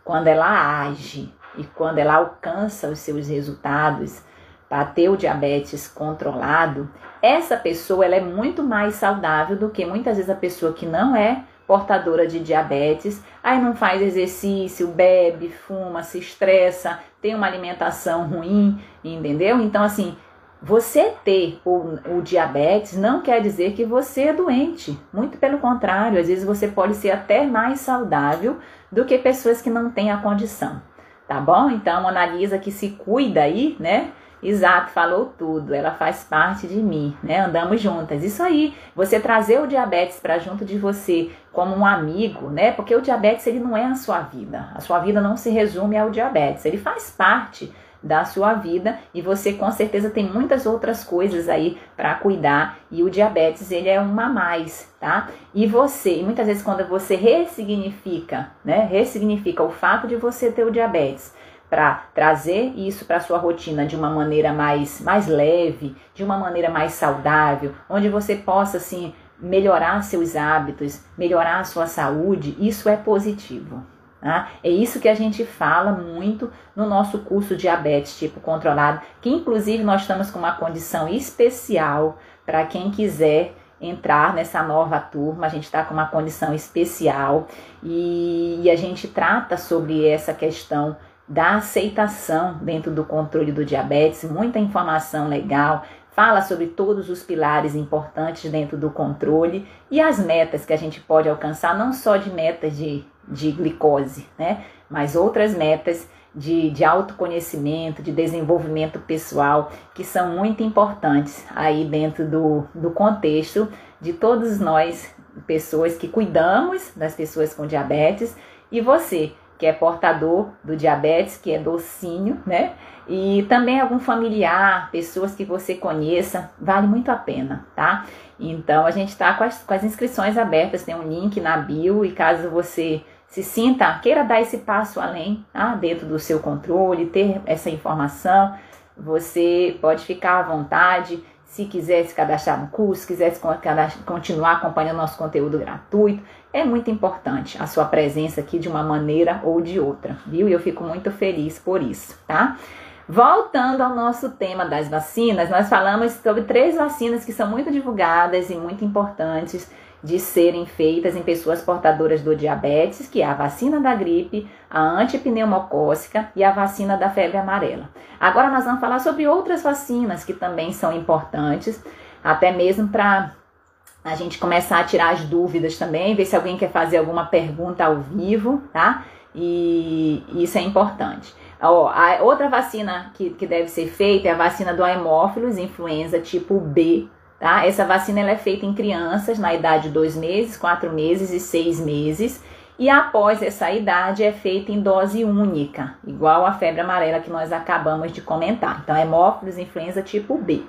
quando ela age e quando ela alcança os seus resultados para ter o diabetes controlado, essa pessoa ela é muito mais saudável do que muitas vezes a pessoa que não é portadora de diabetes, aí não faz exercício, bebe, fuma, se estressa, tem uma alimentação ruim, entendeu? Então, assim, você ter o, o, diabetes não quer dizer que você é doente. Muito pelo contrário, às vezes você pode ser até mais saudável do que pessoas que não têm a condição. Tá bom? Então, analisa que se cuida aí, né? Exato, falou tudo. Ela faz parte de mim, né? Andamos juntas. Isso aí, você trazer o diabetes para junto de você como um amigo, né? Porque o diabetes ele não é a sua vida. A sua vida não se resume ao diabetes. Ele faz parte da sua vida e você com certeza tem muitas outras coisas aí para cuidar e o diabetes ele é uma a mais, tá? E você, e muitas vezes quando você ressignifica, né, ressignifica o fato de você ter o diabetes, para trazer isso para sua rotina de uma maneira mais, mais leve, de uma maneira mais saudável, onde você possa assim melhorar seus hábitos, melhorar sua saúde, isso é positivo. Tá? É isso que a gente fala muito no nosso curso Diabetes Tipo Controlado, que inclusive nós estamos com uma condição especial para quem quiser entrar nessa nova turma. A gente está com uma condição especial e, e a gente trata sobre essa questão da aceitação dentro do controle do diabetes, muita informação legal, fala sobre todos os pilares importantes dentro do controle e as metas que a gente pode alcançar, não só de metas de, de glicose, né? Mas outras metas de, de autoconhecimento, de desenvolvimento pessoal, que são muito importantes aí dentro do, do contexto de todos nós, pessoas que cuidamos das pessoas com diabetes, e você, que é portador do diabetes, que é docinho, né? E também algum familiar, pessoas que você conheça, vale muito a pena, tá? Então a gente está com, com as, inscrições abertas, tem um link na bio e caso você se sinta, queira dar esse passo além, tá? dentro do seu controle, ter essa informação, você pode ficar à vontade. Se quiser se cadastrar no curso, quiser continuar acompanhando nosso conteúdo gratuito, é muito importante a sua presença aqui de uma maneira ou de outra, viu? E eu fico muito feliz por isso, tá? Voltando ao nosso tema das vacinas, nós falamos sobre três vacinas que são muito divulgadas e muito importantes de serem feitas em pessoas portadoras do diabetes, que é a vacina da gripe, a antipneumocócica e a vacina da febre amarela. Agora nós vamos falar sobre outras vacinas que também são importantes, até mesmo para a gente começar a tirar as dúvidas também, ver se alguém quer fazer alguma pergunta ao vivo, tá? E isso é importante. Ó, a outra vacina que, que deve ser feita é a vacina do hemófilos influenza tipo B, Tá? Essa vacina ela é feita em crianças na idade de 2 meses, 4 meses e 6 meses. E após essa idade é feita em dose única, igual a febre amarela que nós acabamos de comentar. Então, hemófilos influenza tipo B.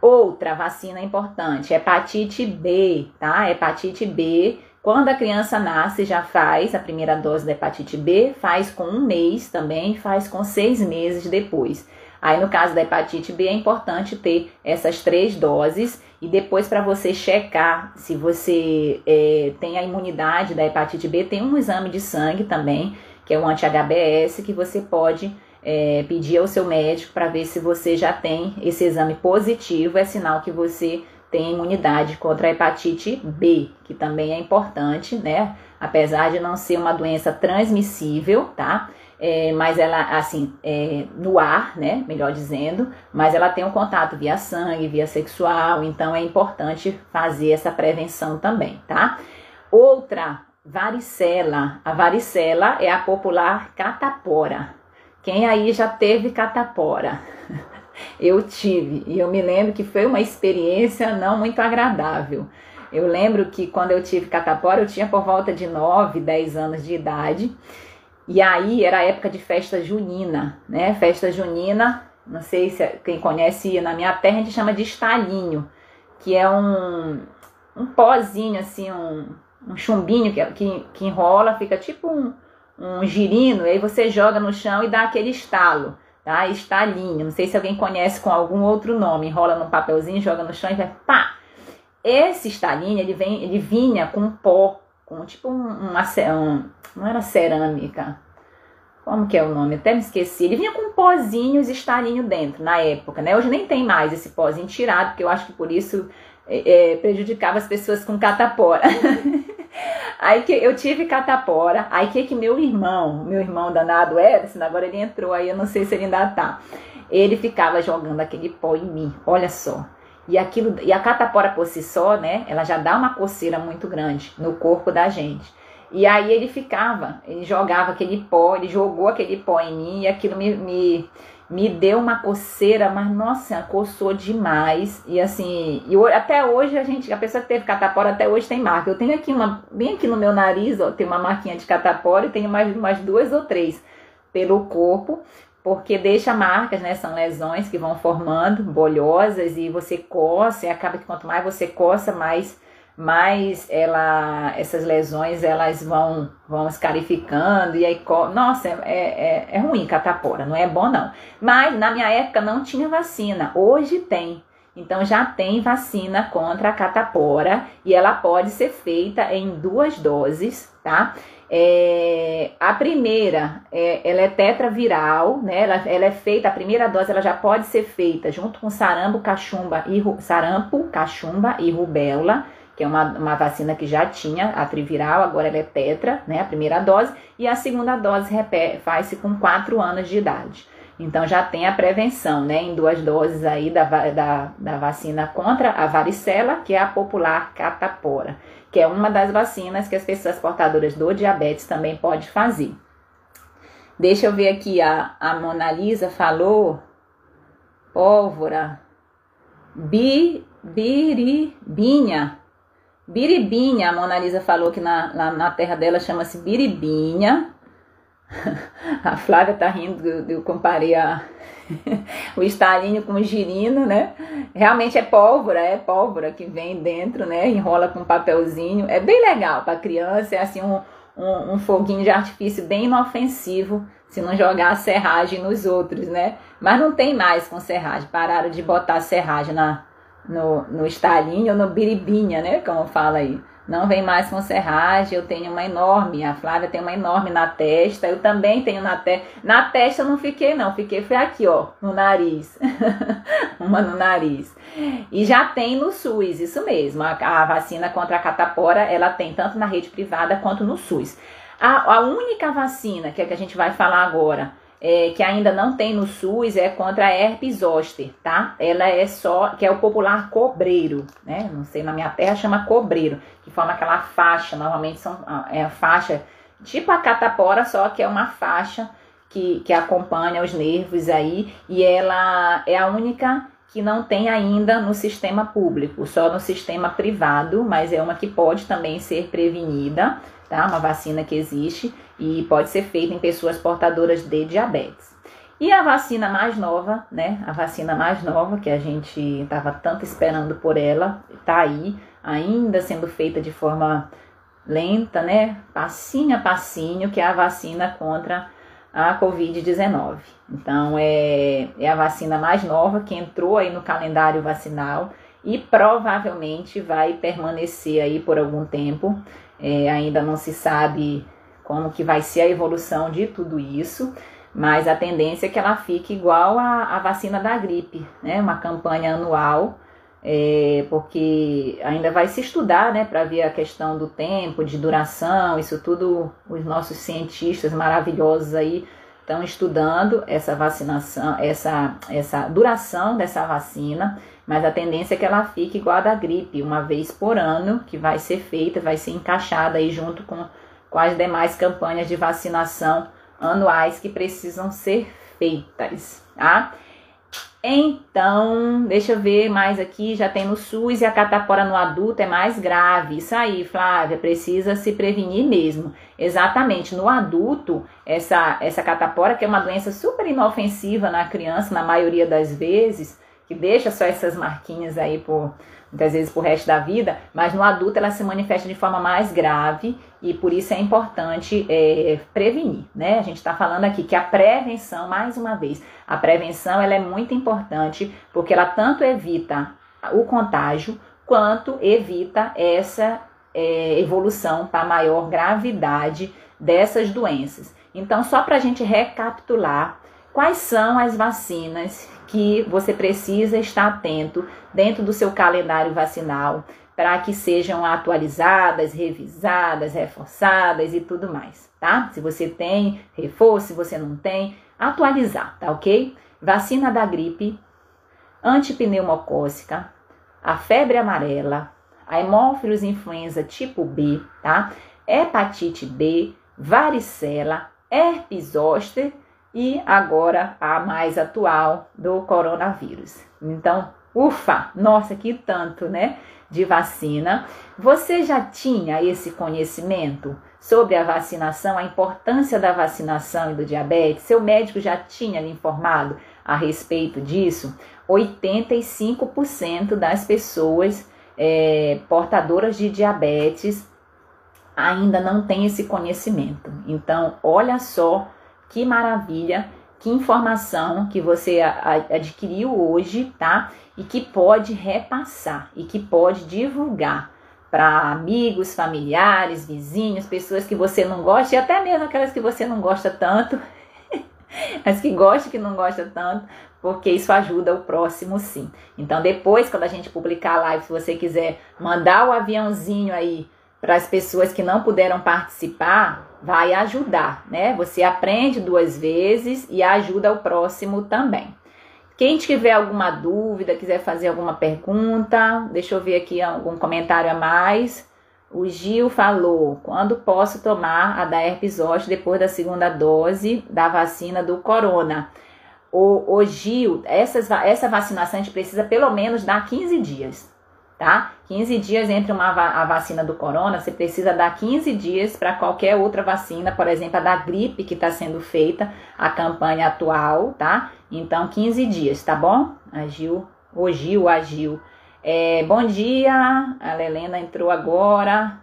Outra vacina importante, hepatite B, tá? Hepatite B, quando a criança nasce, já faz a primeira dose da hepatite B, faz com um mês também, faz com seis meses depois. Aí, no caso da hepatite B, é importante ter essas três doses e depois, para você checar se você é, tem a imunidade da hepatite B, tem um exame de sangue também, que é o anti-HBS, que você pode é, pedir ao seu médico para ver se você já tem esse exame positivo, é sinal que você tem imunidade contra a hepatite B, que também é importante, né? Apesar de não ser uma doença transmissível, tá? é, mas ela, assim, é, no ar, né, melhor dizendo, mas ela tem um contato via sangue, via sexual, então é importante fazer essa prevenção também, tá? Outra, varicela. A varicela é a popular catapora. Quem aí já teve catapora? Eu tive, e eu me lembro que foi uma experiência não muito agradável. Eu lembro que quando eu tive catapora, eu tinha por volta de 9, 10 anos de idade. E aí era a época de festa junina, né? Festa junina, não sei se quem conhece na minha terra a gente chama de estalinho, que é um, um pozinho assim, um, um chumbinho que, que, que enrola, fica tipo um, um girino, e aí você joga no chão e dá aquele estalo, tá? Estalinho. Não sei se alguém conhece com algum outro nome, enrola num papelzinho, joga no chão e vai pá. Esse estalinho, ele vem, ele vinha com pó com tipo um, uma, um, não era cerâmica, como que é o nome? Até me esqueci. Ele vinha com pozinhos e estalinho dentro na época, né? Hoje nem tem mais esse pozinho tirado, porque eu acho que por isso é, é, prejudicava as pessoas com catapora. aí que eu tive catapora, aí que que meu irmão, meu irmão danado Edson, agora ele entrou aí, eu não sei se ele ainda tá. Ele ficava jogando aquele pó em mim, olha só. E aquilo, e a catapora por si só, né, ela já dá uma coceira muito grande no corpo da gente. E aí ele ficava, ele jogava aquele pó, ele jogou aquele pó em mim e aquilo me, me, me deu uma coceira, mas nossa, coçou demais. E assim, e até hoje a gente, a pessoa que teve catapora até hoje tem marca. Eu tenho aqui uma, bem aqui no meu nariz, ó, tem uma marquinha de catapora e tenho mais umas duas ou três pelo corpo porque deixa marcas, né? São lesões que vão formando, bolhosas, e você coça, e acaba que quanto mais você coça, mais, mais ela, essas lesões elas vão, vão escarificando, e aí, nossa, é, é, é ruim catapora, não é bom não. Mas na minha época não tinha vacina, hoje tem. Então já tem vacina contra a catapora e ela pode ser feita em duas doses, tá? É, a primeira, é, ela é tetraviral, né? Ela, ela, é feita, a primeira dose ela já pode ser feita junto com sarampo, cachumba e sarampo, cachumba e rubéola, que é uma, uma vacina que já tinha a triviral, agora ela é tetra, né? A primeira dose, e a segunda dose faz-se com 4 anos de idade. Então já tem a prevenção, né? Em duas doses aí da, da, da vacina contra a varicela, que é a popular catapora que é uma das vacinas que as pessoas portadoras do diabetes também pode fazer. Deixa eu ver aqui, a, a Mona Lisa falou pólvora, bi, biribinha, biribinha, a Mona Lisa falou que na, na, na terra dela chama-se biribinha, a Flávia tá rindo, eu, eu comparei a, o estalinho com o girino, né? Realmente é pólvora, é pólvora que vem dentro, né? Enrola com papelzinho. É bem legal para criança, é assim um, um, um, foguinho de artifício bem inofensivo, se não jogar a serragem nos outros, né? Mas não tem mais com serragem, pararam de botar serragem na, no, no estalinho no biribinha, né? Como fala aí não vem mais com serragem, eu tenho uma enorme, a Flávia tem uma enorme na testa, eu também tenho na testa, na testa eu não fiquei não, fiquei foi aqui ó, no nariz, uma no nariz, e já tem no SUS, isso mesmo, a, a, vacina contra a catapora, ela tem tanto na rede privada quanto no SUS. A, a única vacina, que é que a gente vai falar agora, é, que ainda não tem no SUS é contra a herpes zoster, tá? Ela é só, que é o popular cobreiro, né? Não sei, na minha terra chama cobreiro, que forma aquela faixa, normalmente são, é a faixa tipo a catapora, só que é uma faixa que, que acompanha os nervos aí, e ela é a única que não tem ainda no sistema público, só no sistema privado, mas é uma que pode também ser prevenida, tá? Uma vacina que existe e pode ser feita em pessoas portadoras de diabetes. E a vacina mais nova, né? A vacina mais nova que a gente estava tanto esperando por ela, tá aí, ainda sendo feita de forma lenta, né? Passinho a passinho, que é a vacina contra a Covid-19. Então, é, é a vacina mais nova que entrou aí no calendário vacinal e provavelmente vai permanecer aí por algum tempo. É, ainda não se sabe como que vai ser a evolução de tudo isso, mas a tendência é que ela fique igual à, vacina da gripe, né? Uma campanha anual, é, porque ainda vai se estudar, né, para ver a questão do tempo, de duração, isso tudo os nossos cientistas maravilhosos aí estão estudando essa vacinação, essa, essa duração dessa vacina, mas a tendência é que ela fique igual a da gripe, uma vez por ano, que vai ser feita, vai ser encaixada aí junto com com as demais campanhas de vacinação anuais que precisam ser feitas, tá? Então, deixa eu ver mais aqui, já tem no SUS e a catapora no adulto é mais grave. Isso aí, Flávia, precisa se prevenir mesmo. Exatamente, no adulto, essa, essa catapora, que é uma doença super inofensiva na criança, na maioria das vezes, que deixa só essas marquinhas aí por muitas vezes pro resto da vida, mas no adulto ela se manifesta de forma mais grave e por isso é importante é, prevenir, né? A gente está falando aqui que a prevenção, mais uma vez, a prevenção ela é muito importante porque ela tanto evita o contágio quanto evita essa é, evolução para maior gravidade dessas doenças. Então, só para a gente recapitular, quais são as vacinas que você precisa estar atento dentro do seu calendário vacinal para que sejam atualizadas, revisadas, reforçadas e tudo mais, tá? Se você tem reforço, se você não tem, atualizar, tá ok? Vacina da gripe, antipneumocócica, a febre amarela, a hemófilos influenza tipo B, tá? Hepatite B, varicela, herpes zoster e agora a mais atual do coronavírus. Então, Ufa! Nossa, que tanto, né? De vacina. Você já tinha esse conhecimento sobre a vacinação, a importância da vacinação e do diabetes? Seu médico já tinha lhe informado a respeito disso? 85% das pessoas é, portadoras de diabetes ainda não têm esse conhecimento. Então, olha só que maravilha, que informação que você adquiriu hoje, tá? E que pode repassar e que pode divulgar para amigos, familiares, vizinhos, pessoas que você não gosta e até mesmo aquelas que você não gosta tanto, as que gostam que não gosta tanto, porque isso ajuda o próximo sim. Então depois, quando a gente publicar a live, se você quiser mandar o aviãozinho aí para as pessoas que não puderam participar, vai ajudar, né? Você aprende duas vezes e ajuda o próximo também. Quem tiver alguma dúvida, quiser fazer alguma pergunta, deixa eu ver aqui algum comentário a mais. O Gil falou: quando posso tomar a da herpes zoster depois da segunda dose da vacina do corona? O, o Gil, essas, essa vacinação a gente precisa pelo menos dar 15 dias tá? 15 dias entre uma, a vacina do corona, você precisa dar 15 dias para qualquer outra vacina, por exemplo, a da gripe que está sendo feita, a campanha atual, tá? Então, 15 dias, tá bom? Agiu, o Gil, agiu. É, bom dia, a Helena entrou agora.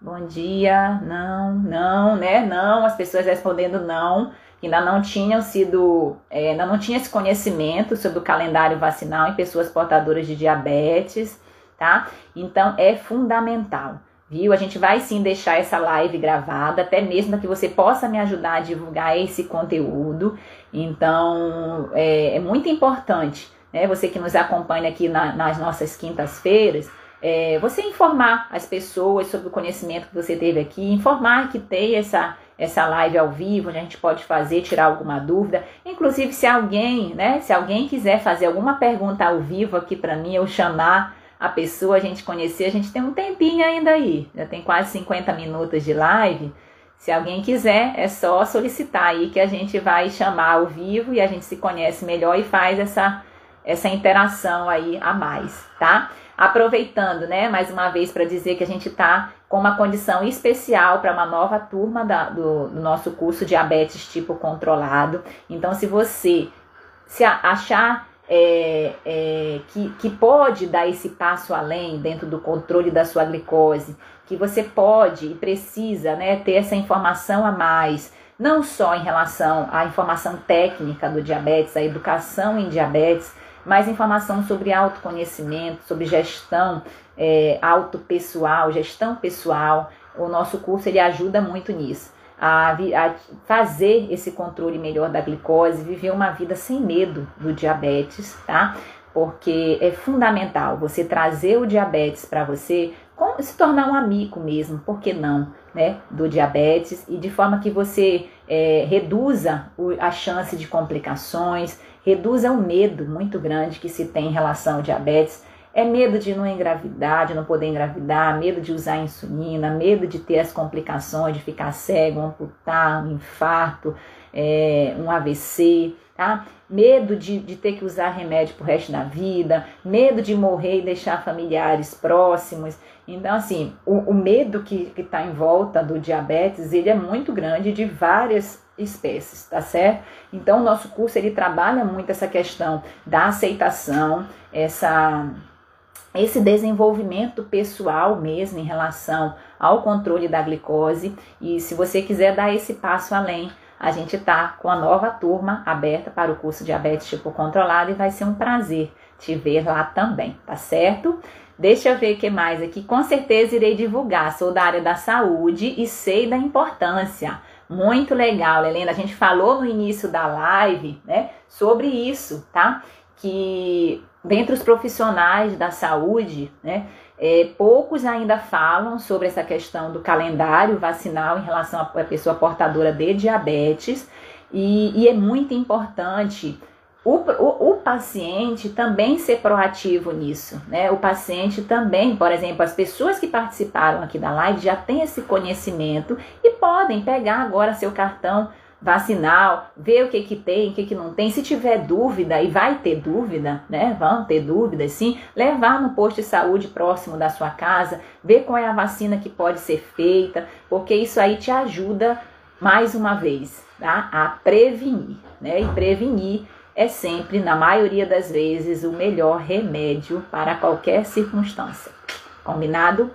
Bom dia, não, não, né? Não, as pessoas respondendo não, ainda não tinham sido, é, ainda não tinha esse conhecimento sobre o calendário vacinal em pessoas portadoras de diabetes tá? Então é fundamental, viu? A gente vai sim deixar essa live gravada, até mesmo para que você possa me ajudar a divulgar esse conteúdo. Então é, é muito importante, né? Você que nos acompanha aqui na, nas nossas quintas-feiras. É, você informar as pessoas sobre o conhecimento que você teve aqui, informar que tem essa, essa live ao vivo, onde a gente pode fazer, tirar alguma dúvida. Inclusive, se alguém, né, se alguém quiser fazer alguma pergunta ao vivo aqui para mim, eu chamar a pessoa, a gente conhecer, a gente tem um tempinho ainda aí, já tem quase 50 minutos de live. Se alguém quiser, é só solicitar aí que a gente vai chamar ao vivo e a gente se conhece melhor e faz essa, essa interação aí a mais, tá? Aproveitando, né, mais uma vez para dizer que a gente tá com uma condição especial para uma nova turma da, do, do nosso curso Diabetes Tipo Controlado. Então, se você se achar é, é, que, que pode dar esse passo além dentro do controle da sua glicose, que você pode e precisa né, ter essa informação a mais, não só em relação à informação técnica do diabetes, a educação em diabetes, mas informação sobre autoconhecimento, sobre gestão é, autopessoal, gestão pessoal. O nosso curso ele ajuda muito nisso a, a fazer esse controle melhor da glicose, viver uma vida sem medo do diabetes, tá? Porque é fundamental você trazer o diabetes para você, se tornar um amigo mesmo, por que não, né? Do diabetes e de forma que você é, reduza a chance de complicações, reduza o medo muito grande que se tem em relação ao diabetes é medo de não engravidar, de não poder engravidar, medo de usar insulina, medo de ter as complicações, de ficar cego, amputar, um infarto, é, um AVC, tá? Medo de, de ter que usar remédio pro resto da vida, medo de morrer e deixar familiares próximos. Então, assim, o, o medo que está em volta do diabetes, ele é muito grande de várias espécies, tá certo? Então, o nosso curso, ele trabalha muito essa questão da aceitação, essa esse desenvolvimento pessoal mesmo em relação ao controle da glicose. E se você quiser dar esse passo além, a gente tá com a nova turma aberta para o curso Diabetes Tipo Controlado e vai ser um prazer te ver lá também, tá certo? Deixa eu ver o que mais aqui. Com certeza irei divulgar. Sou da área da saúde e sei da importância. Muito legal, Helena. A gente falou no início da live, né, sobre isso, tá? Que dentre os profissionais da saúde, né, é, poucos ainda falam sobre essa questão do calendário vacinal em relação à pessoa portadora de diabetes, e, e é muito importante o, o, o, paciente também ser proativo nisso, né? O paciente também, por exemplo, as pessoas que participaram aqui da live já têm esse conhecimento e podem pegar agora seu cartão vacinal, ver o que que tem, o que que não tem. Se tiver dúvida, e vai ter dúvida, né? Vão ter dúvidas sim, levar no posto de saúde próximo da sua casa, ver qual é a vacina que pode ser feita, porque isso aí te ajuda mais uma vez, tá? A prevenir, né? E prevenir é sempre, na maioria das vezes, o melhor remédio para qualquer circunstância. Combinado?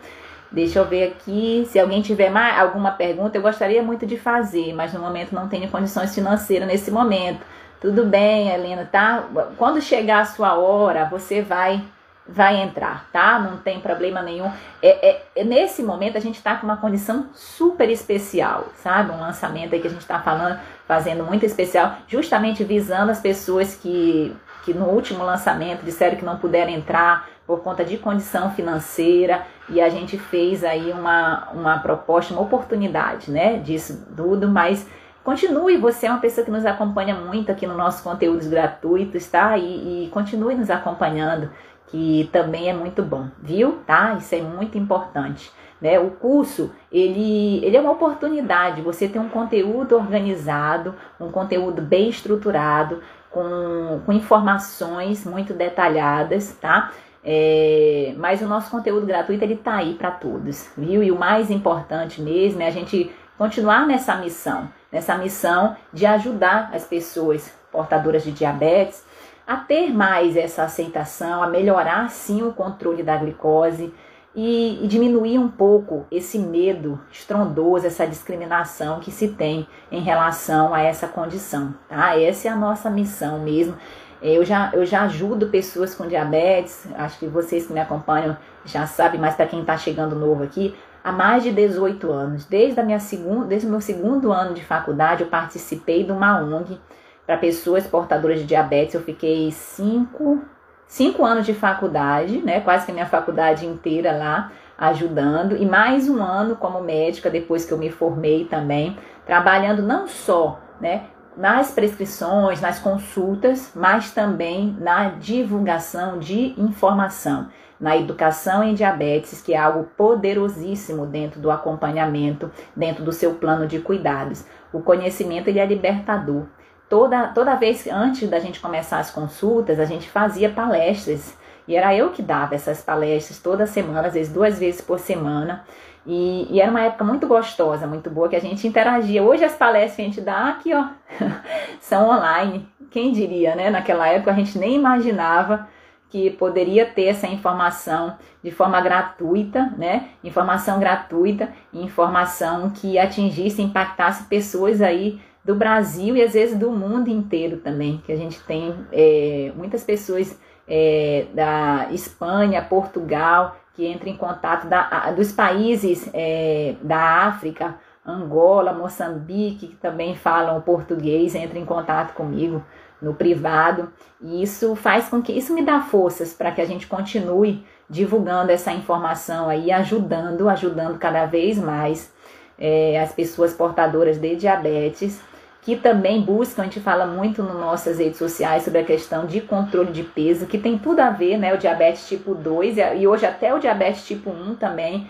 Deixa eu ver aqui. Se alguém tiver mais alguma pergunta, eu gostaria muito de fazer, mas no momento não tenho condições financeiras nesse momento. Tudo bem, Helena, tá? Quando chegar a sua hora, você vai vai entrar, tá? Não tem problema nenhum. É, é, é nesse momento a gente está com uma condição super especial, sabe? Um lançamento aí que a gente está falando, fazendo muito especial, justamente visando as pessoas que, que no último lançamento disseram que não puderam entrar por conta de condição financeira e a gente fez aí uma, uma proposta, uma oportunidade, né? Disso tudo, mas Continue, você é uma pessoa que nos acompanha muito aqui nos nossos conteúdos gratuitos, tá? E, e continue nos acompanhando que também é muito bom, viu? Tá? Isso é muito importante. Né? O curso, ele, ele é uma oportunidade, você ter um conteúdo organizado, um conteúdo bem estruturado, com, com informações muito detalhadas, tá? É, mas o nosso conteúdo gratuito ele tá aí para todos, viu? E o mais importante mesmo é a gente continuar nessa missão, nessa missão de ajudar as pessoas portadoras de diabetes a ter mais essa aceitação, a melhorar sim o controle da glicose e, e, diminuir um pouco esse medo estrondoso, essa discriminação que se tem em relação a essa condição, tá? Essa é a nossa missão mesmo. Eu já, eu já ajudo pessoas com diabetes, acho que vocês que me acompanham já sabem, mas para quem está chegando novo aqui, há mais de 18 anos. Desde, a minha segunda, desde o meu segundo ano de faculdade, eu participei de uma ONG para pessoas portadoras de diabetes. Eu fiquei cinco, cinco anos de faculdade, né? Quase que a minha faculdade inteira lá ajudando e mais um ano como médica depois que eu me formei também trabalhando não só, né, nas prescrições, nas consultas, mas também na divulgação de informação, na educação em diabetes, que é algo poderosíssimo dentro do acompanhamento, dentro do seu plano de cuidados. O conhecimento ele é libertador toda, toda vez antes da gente começar as consultas, a gente fazia palestras. E era eu que dava essas palestras toda semana, às vezes duas vezes por semana. E, e, era uma época muito gostosa, muito boa, que a gente interagia. Hoje as palestras que a gente dá aqui, ó, são online. Quem diria, né? Naquela época a gente nem imaginava que poderia ter essa informação de forma gratuita, né? Informação gratuita, informação que atingisse, impactasse pessoas aí do Brasil e às vezes do mundo inteiro também, que a gente tem é, muitas pessoas é, da Espanha, Portugal, que entram em contato da, dos países é, da África, Angola, Moçambique, que também falam português, entram em contato comigo no privado. E isso faz com que isso me dá forças para que a gente continue divulgando essa informação aí, ajudando, ajudando cada vez mais é, as pessoas portadoras de diabetes que também buscam, a gente fala muito nas nossas redes sociais sobre a questão de controle de peso, que tem tudo a ver, né? O diabetes tipo 2 e hoje até o diabetes tipo 1 também,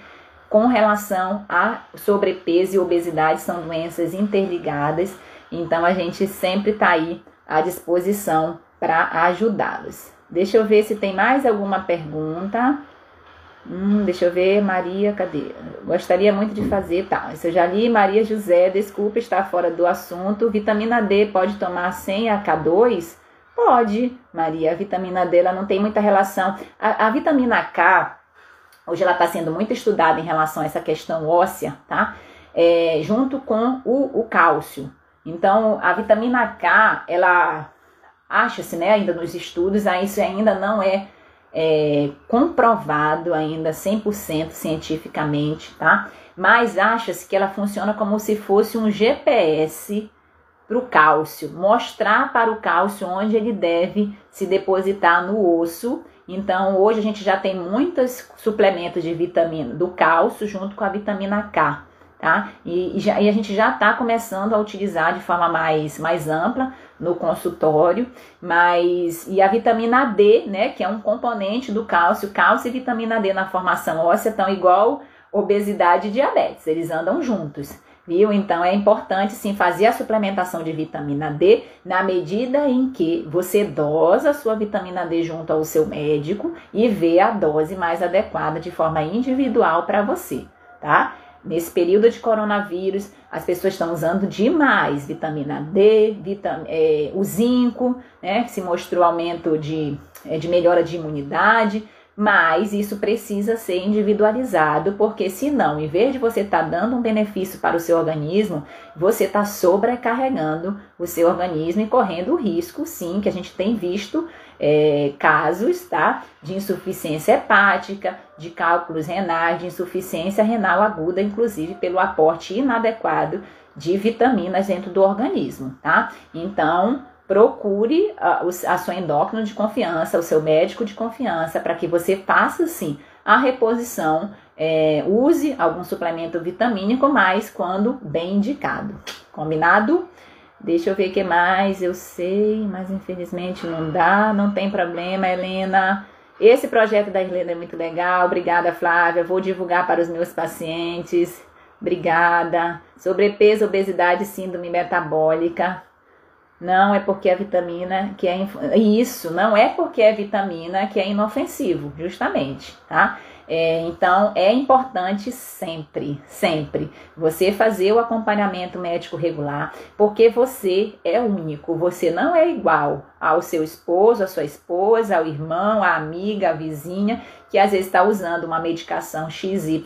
com relação a sobrepeso e obesidade, são doenças interligadas. Então a gente sempre está aí à disposição para ajudá-los. Deixa eu ver se tem mais alguma pergunta. Hum, deixa eu ver, Maria, cadê? Gostaria muito de fazer, tá. Isso eu já li, Maria José, desculpa estar fora do assunto. Vitamina D pode tomar sem a K2? Pode, Maria. A vitamina D ela não tem muita relação. A, a vitamina K, hoje ela está sendo muito estudada em relação a essa questão óssea, tá? É, junto com o, o cálcio. Então, a vitamina K, ela acha-se, né, ainda nos estudos, isso ainda não é é, comprovado ainda 100% cientificamente, tá? Mas acha-se que ela funciona como se fosse um GPS para o cálcio, mostrar para o cálcio onde ele deve se depositar no osso. Então, hoje a gente já tem muitos suplementos de vitamina do cálcio junto com a vitamina K tá? E, e, já, e a gente já está começando a utilizar de forma mais, mais ampla no consultório, mas e a vitamina D, né, que é um componente do cálcio, cálcio e vitamina D na formação óssea estão igual obesidade e diabetes, eles andam juntos. viu? Então é importante sim fazer a suplementação de vitamina D na medida em que você dosa a sua vitamina D junto ao seu médico e vê a dose mais adequada de forma individual para você, tá? Nesse período de coronavírus, as pessoas estão usando demais vitamina D, vitam, é, o zinco, né, que se mostrou aumento de, é, de melhora de imunidade, mas isso precisa ser individualizado, porque senão, em vez de você estar tá dando um benefício para o seu organismo, você está sobrecarregando o seu organismo e correndo o risco, sim, que a gente tem visto é, casos tá, de insuficiência hepática, de cálculos renais, de insuficiência renal aguda, inclusive pelo aporte inadequado de vitaminas dentro do organismo, tá? Então, procure a, a sua endócrina de confiança, o seu médico de confiança, para que você faça sim a reposição. É, use algum suplemento vitamínico, mas quando bem indicado. Combinado? Deixa eu ver o que mais. Eu sei, mas infelizmente não dá. Não tem problema, Helena. Esse projeto da Helena é muito legal. Obrigada, Flávia. Vou divulgar para os meus pacientes. Obrigada. Sobrepeso, obesidade, síndrome metabólica. Não é porque é vitamina que é isso, não é porque é vitamina que é inofensivo, justamente, tá? É, então é importante sempre, sempre você fazer o acompanhamento médico regular, porque você é único, você não é igual ao seu esposo, à sua esposa, ao irmão, à amiga, à vizinha, que às vezes está usando uma medicação XYZ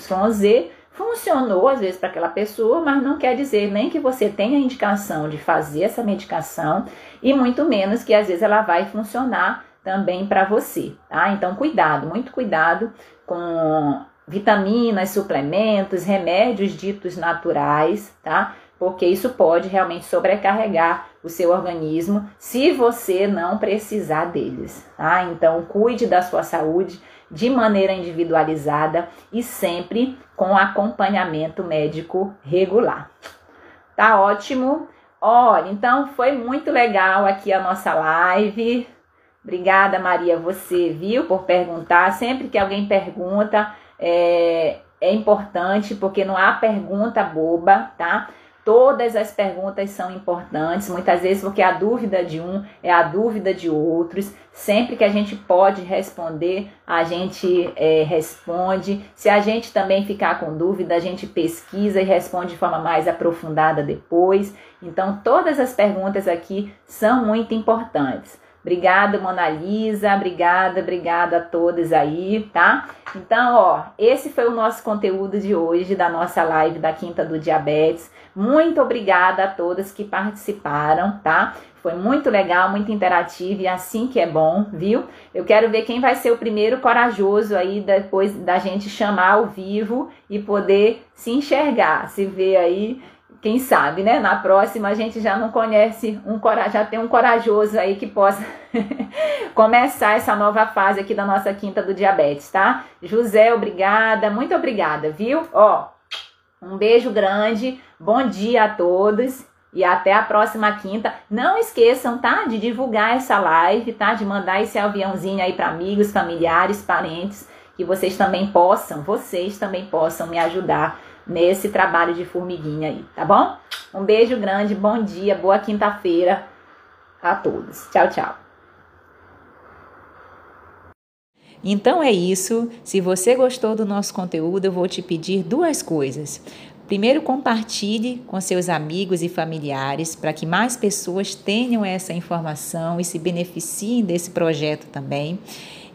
funcionou às vezes para aquela pessoa, mas não quer dizer nem que você tenha indicação de fazer essa medicação e muito menos que às vezes ela vai funcionar também para você, tá? Então cuidado, muito cuidado com vitaminas, suplementos, remédios ditos naturais, tá? Porque isso pode realmente sobrecarregar o seu organismo se você não precisar deles, tá? Então cuide da sua saúde de maneira individualizada e sempre com acompanhamento médico regular. Tá ótimo? Olha, então foi muito legal aqui a nossa live. Obrigada, Maria, você viu por perguntar. Sempre que alguém pergunta, é, é importante, porque não há pergunta boba, tá? Todas as perguntas são importantes, muitas vezes porque a dúvida de um é a dúvida de outros. Sempre que a gente pode responder, a gente é, responde. Se a gente também ficar com dúvida, a gente pesquisa e responde de forma mais aprofundada depois. Então, todas as perguntas aqui são muito importantes. Obrigada, Mona Lisa. Obrigada, obrigada a todos aí, tá? Então, ó, esse foi o nosso conteúdo de hoje da nossa live da Quinta do Diabetes. Muito obrigada a todas que participaram, tá? Foi muito legal, muito interativo e assim que é bom, viu? Eu quero ver quem vai ser o primeiro corajoso aí depois da gente chamar ao vivo e poder se enxergar, se ver aí quem sabe, né? Na próxima a gente já não conhece um já tem um corajoso aí que possa começar essa nova fase aqui da nossa quinta do diabetes, tá? José, obrigada, muito obrigada, viu? Ó, um beijo grande, bom dia a todos e até a próxima quinta. Não esqueçam, tá? De divulgar essa live, tá? De mandar esse aviãozinho aí para amigos, familiares, parentes, que vocês também possam, vocês também possam me ajudar nesse trabalho de formiguinha aí, tá bom? Um beijo grande, bom dia, boa quinta-feira a todos. Tchau, tchau. Então é isso. Se você gostou do nosso conteúdo, eu vou te pedir duas coisas. Primeiro, compartilhe com seus amigos e familiares para que mais pessoas tenham essa informação e se beneficiem desse projeto também.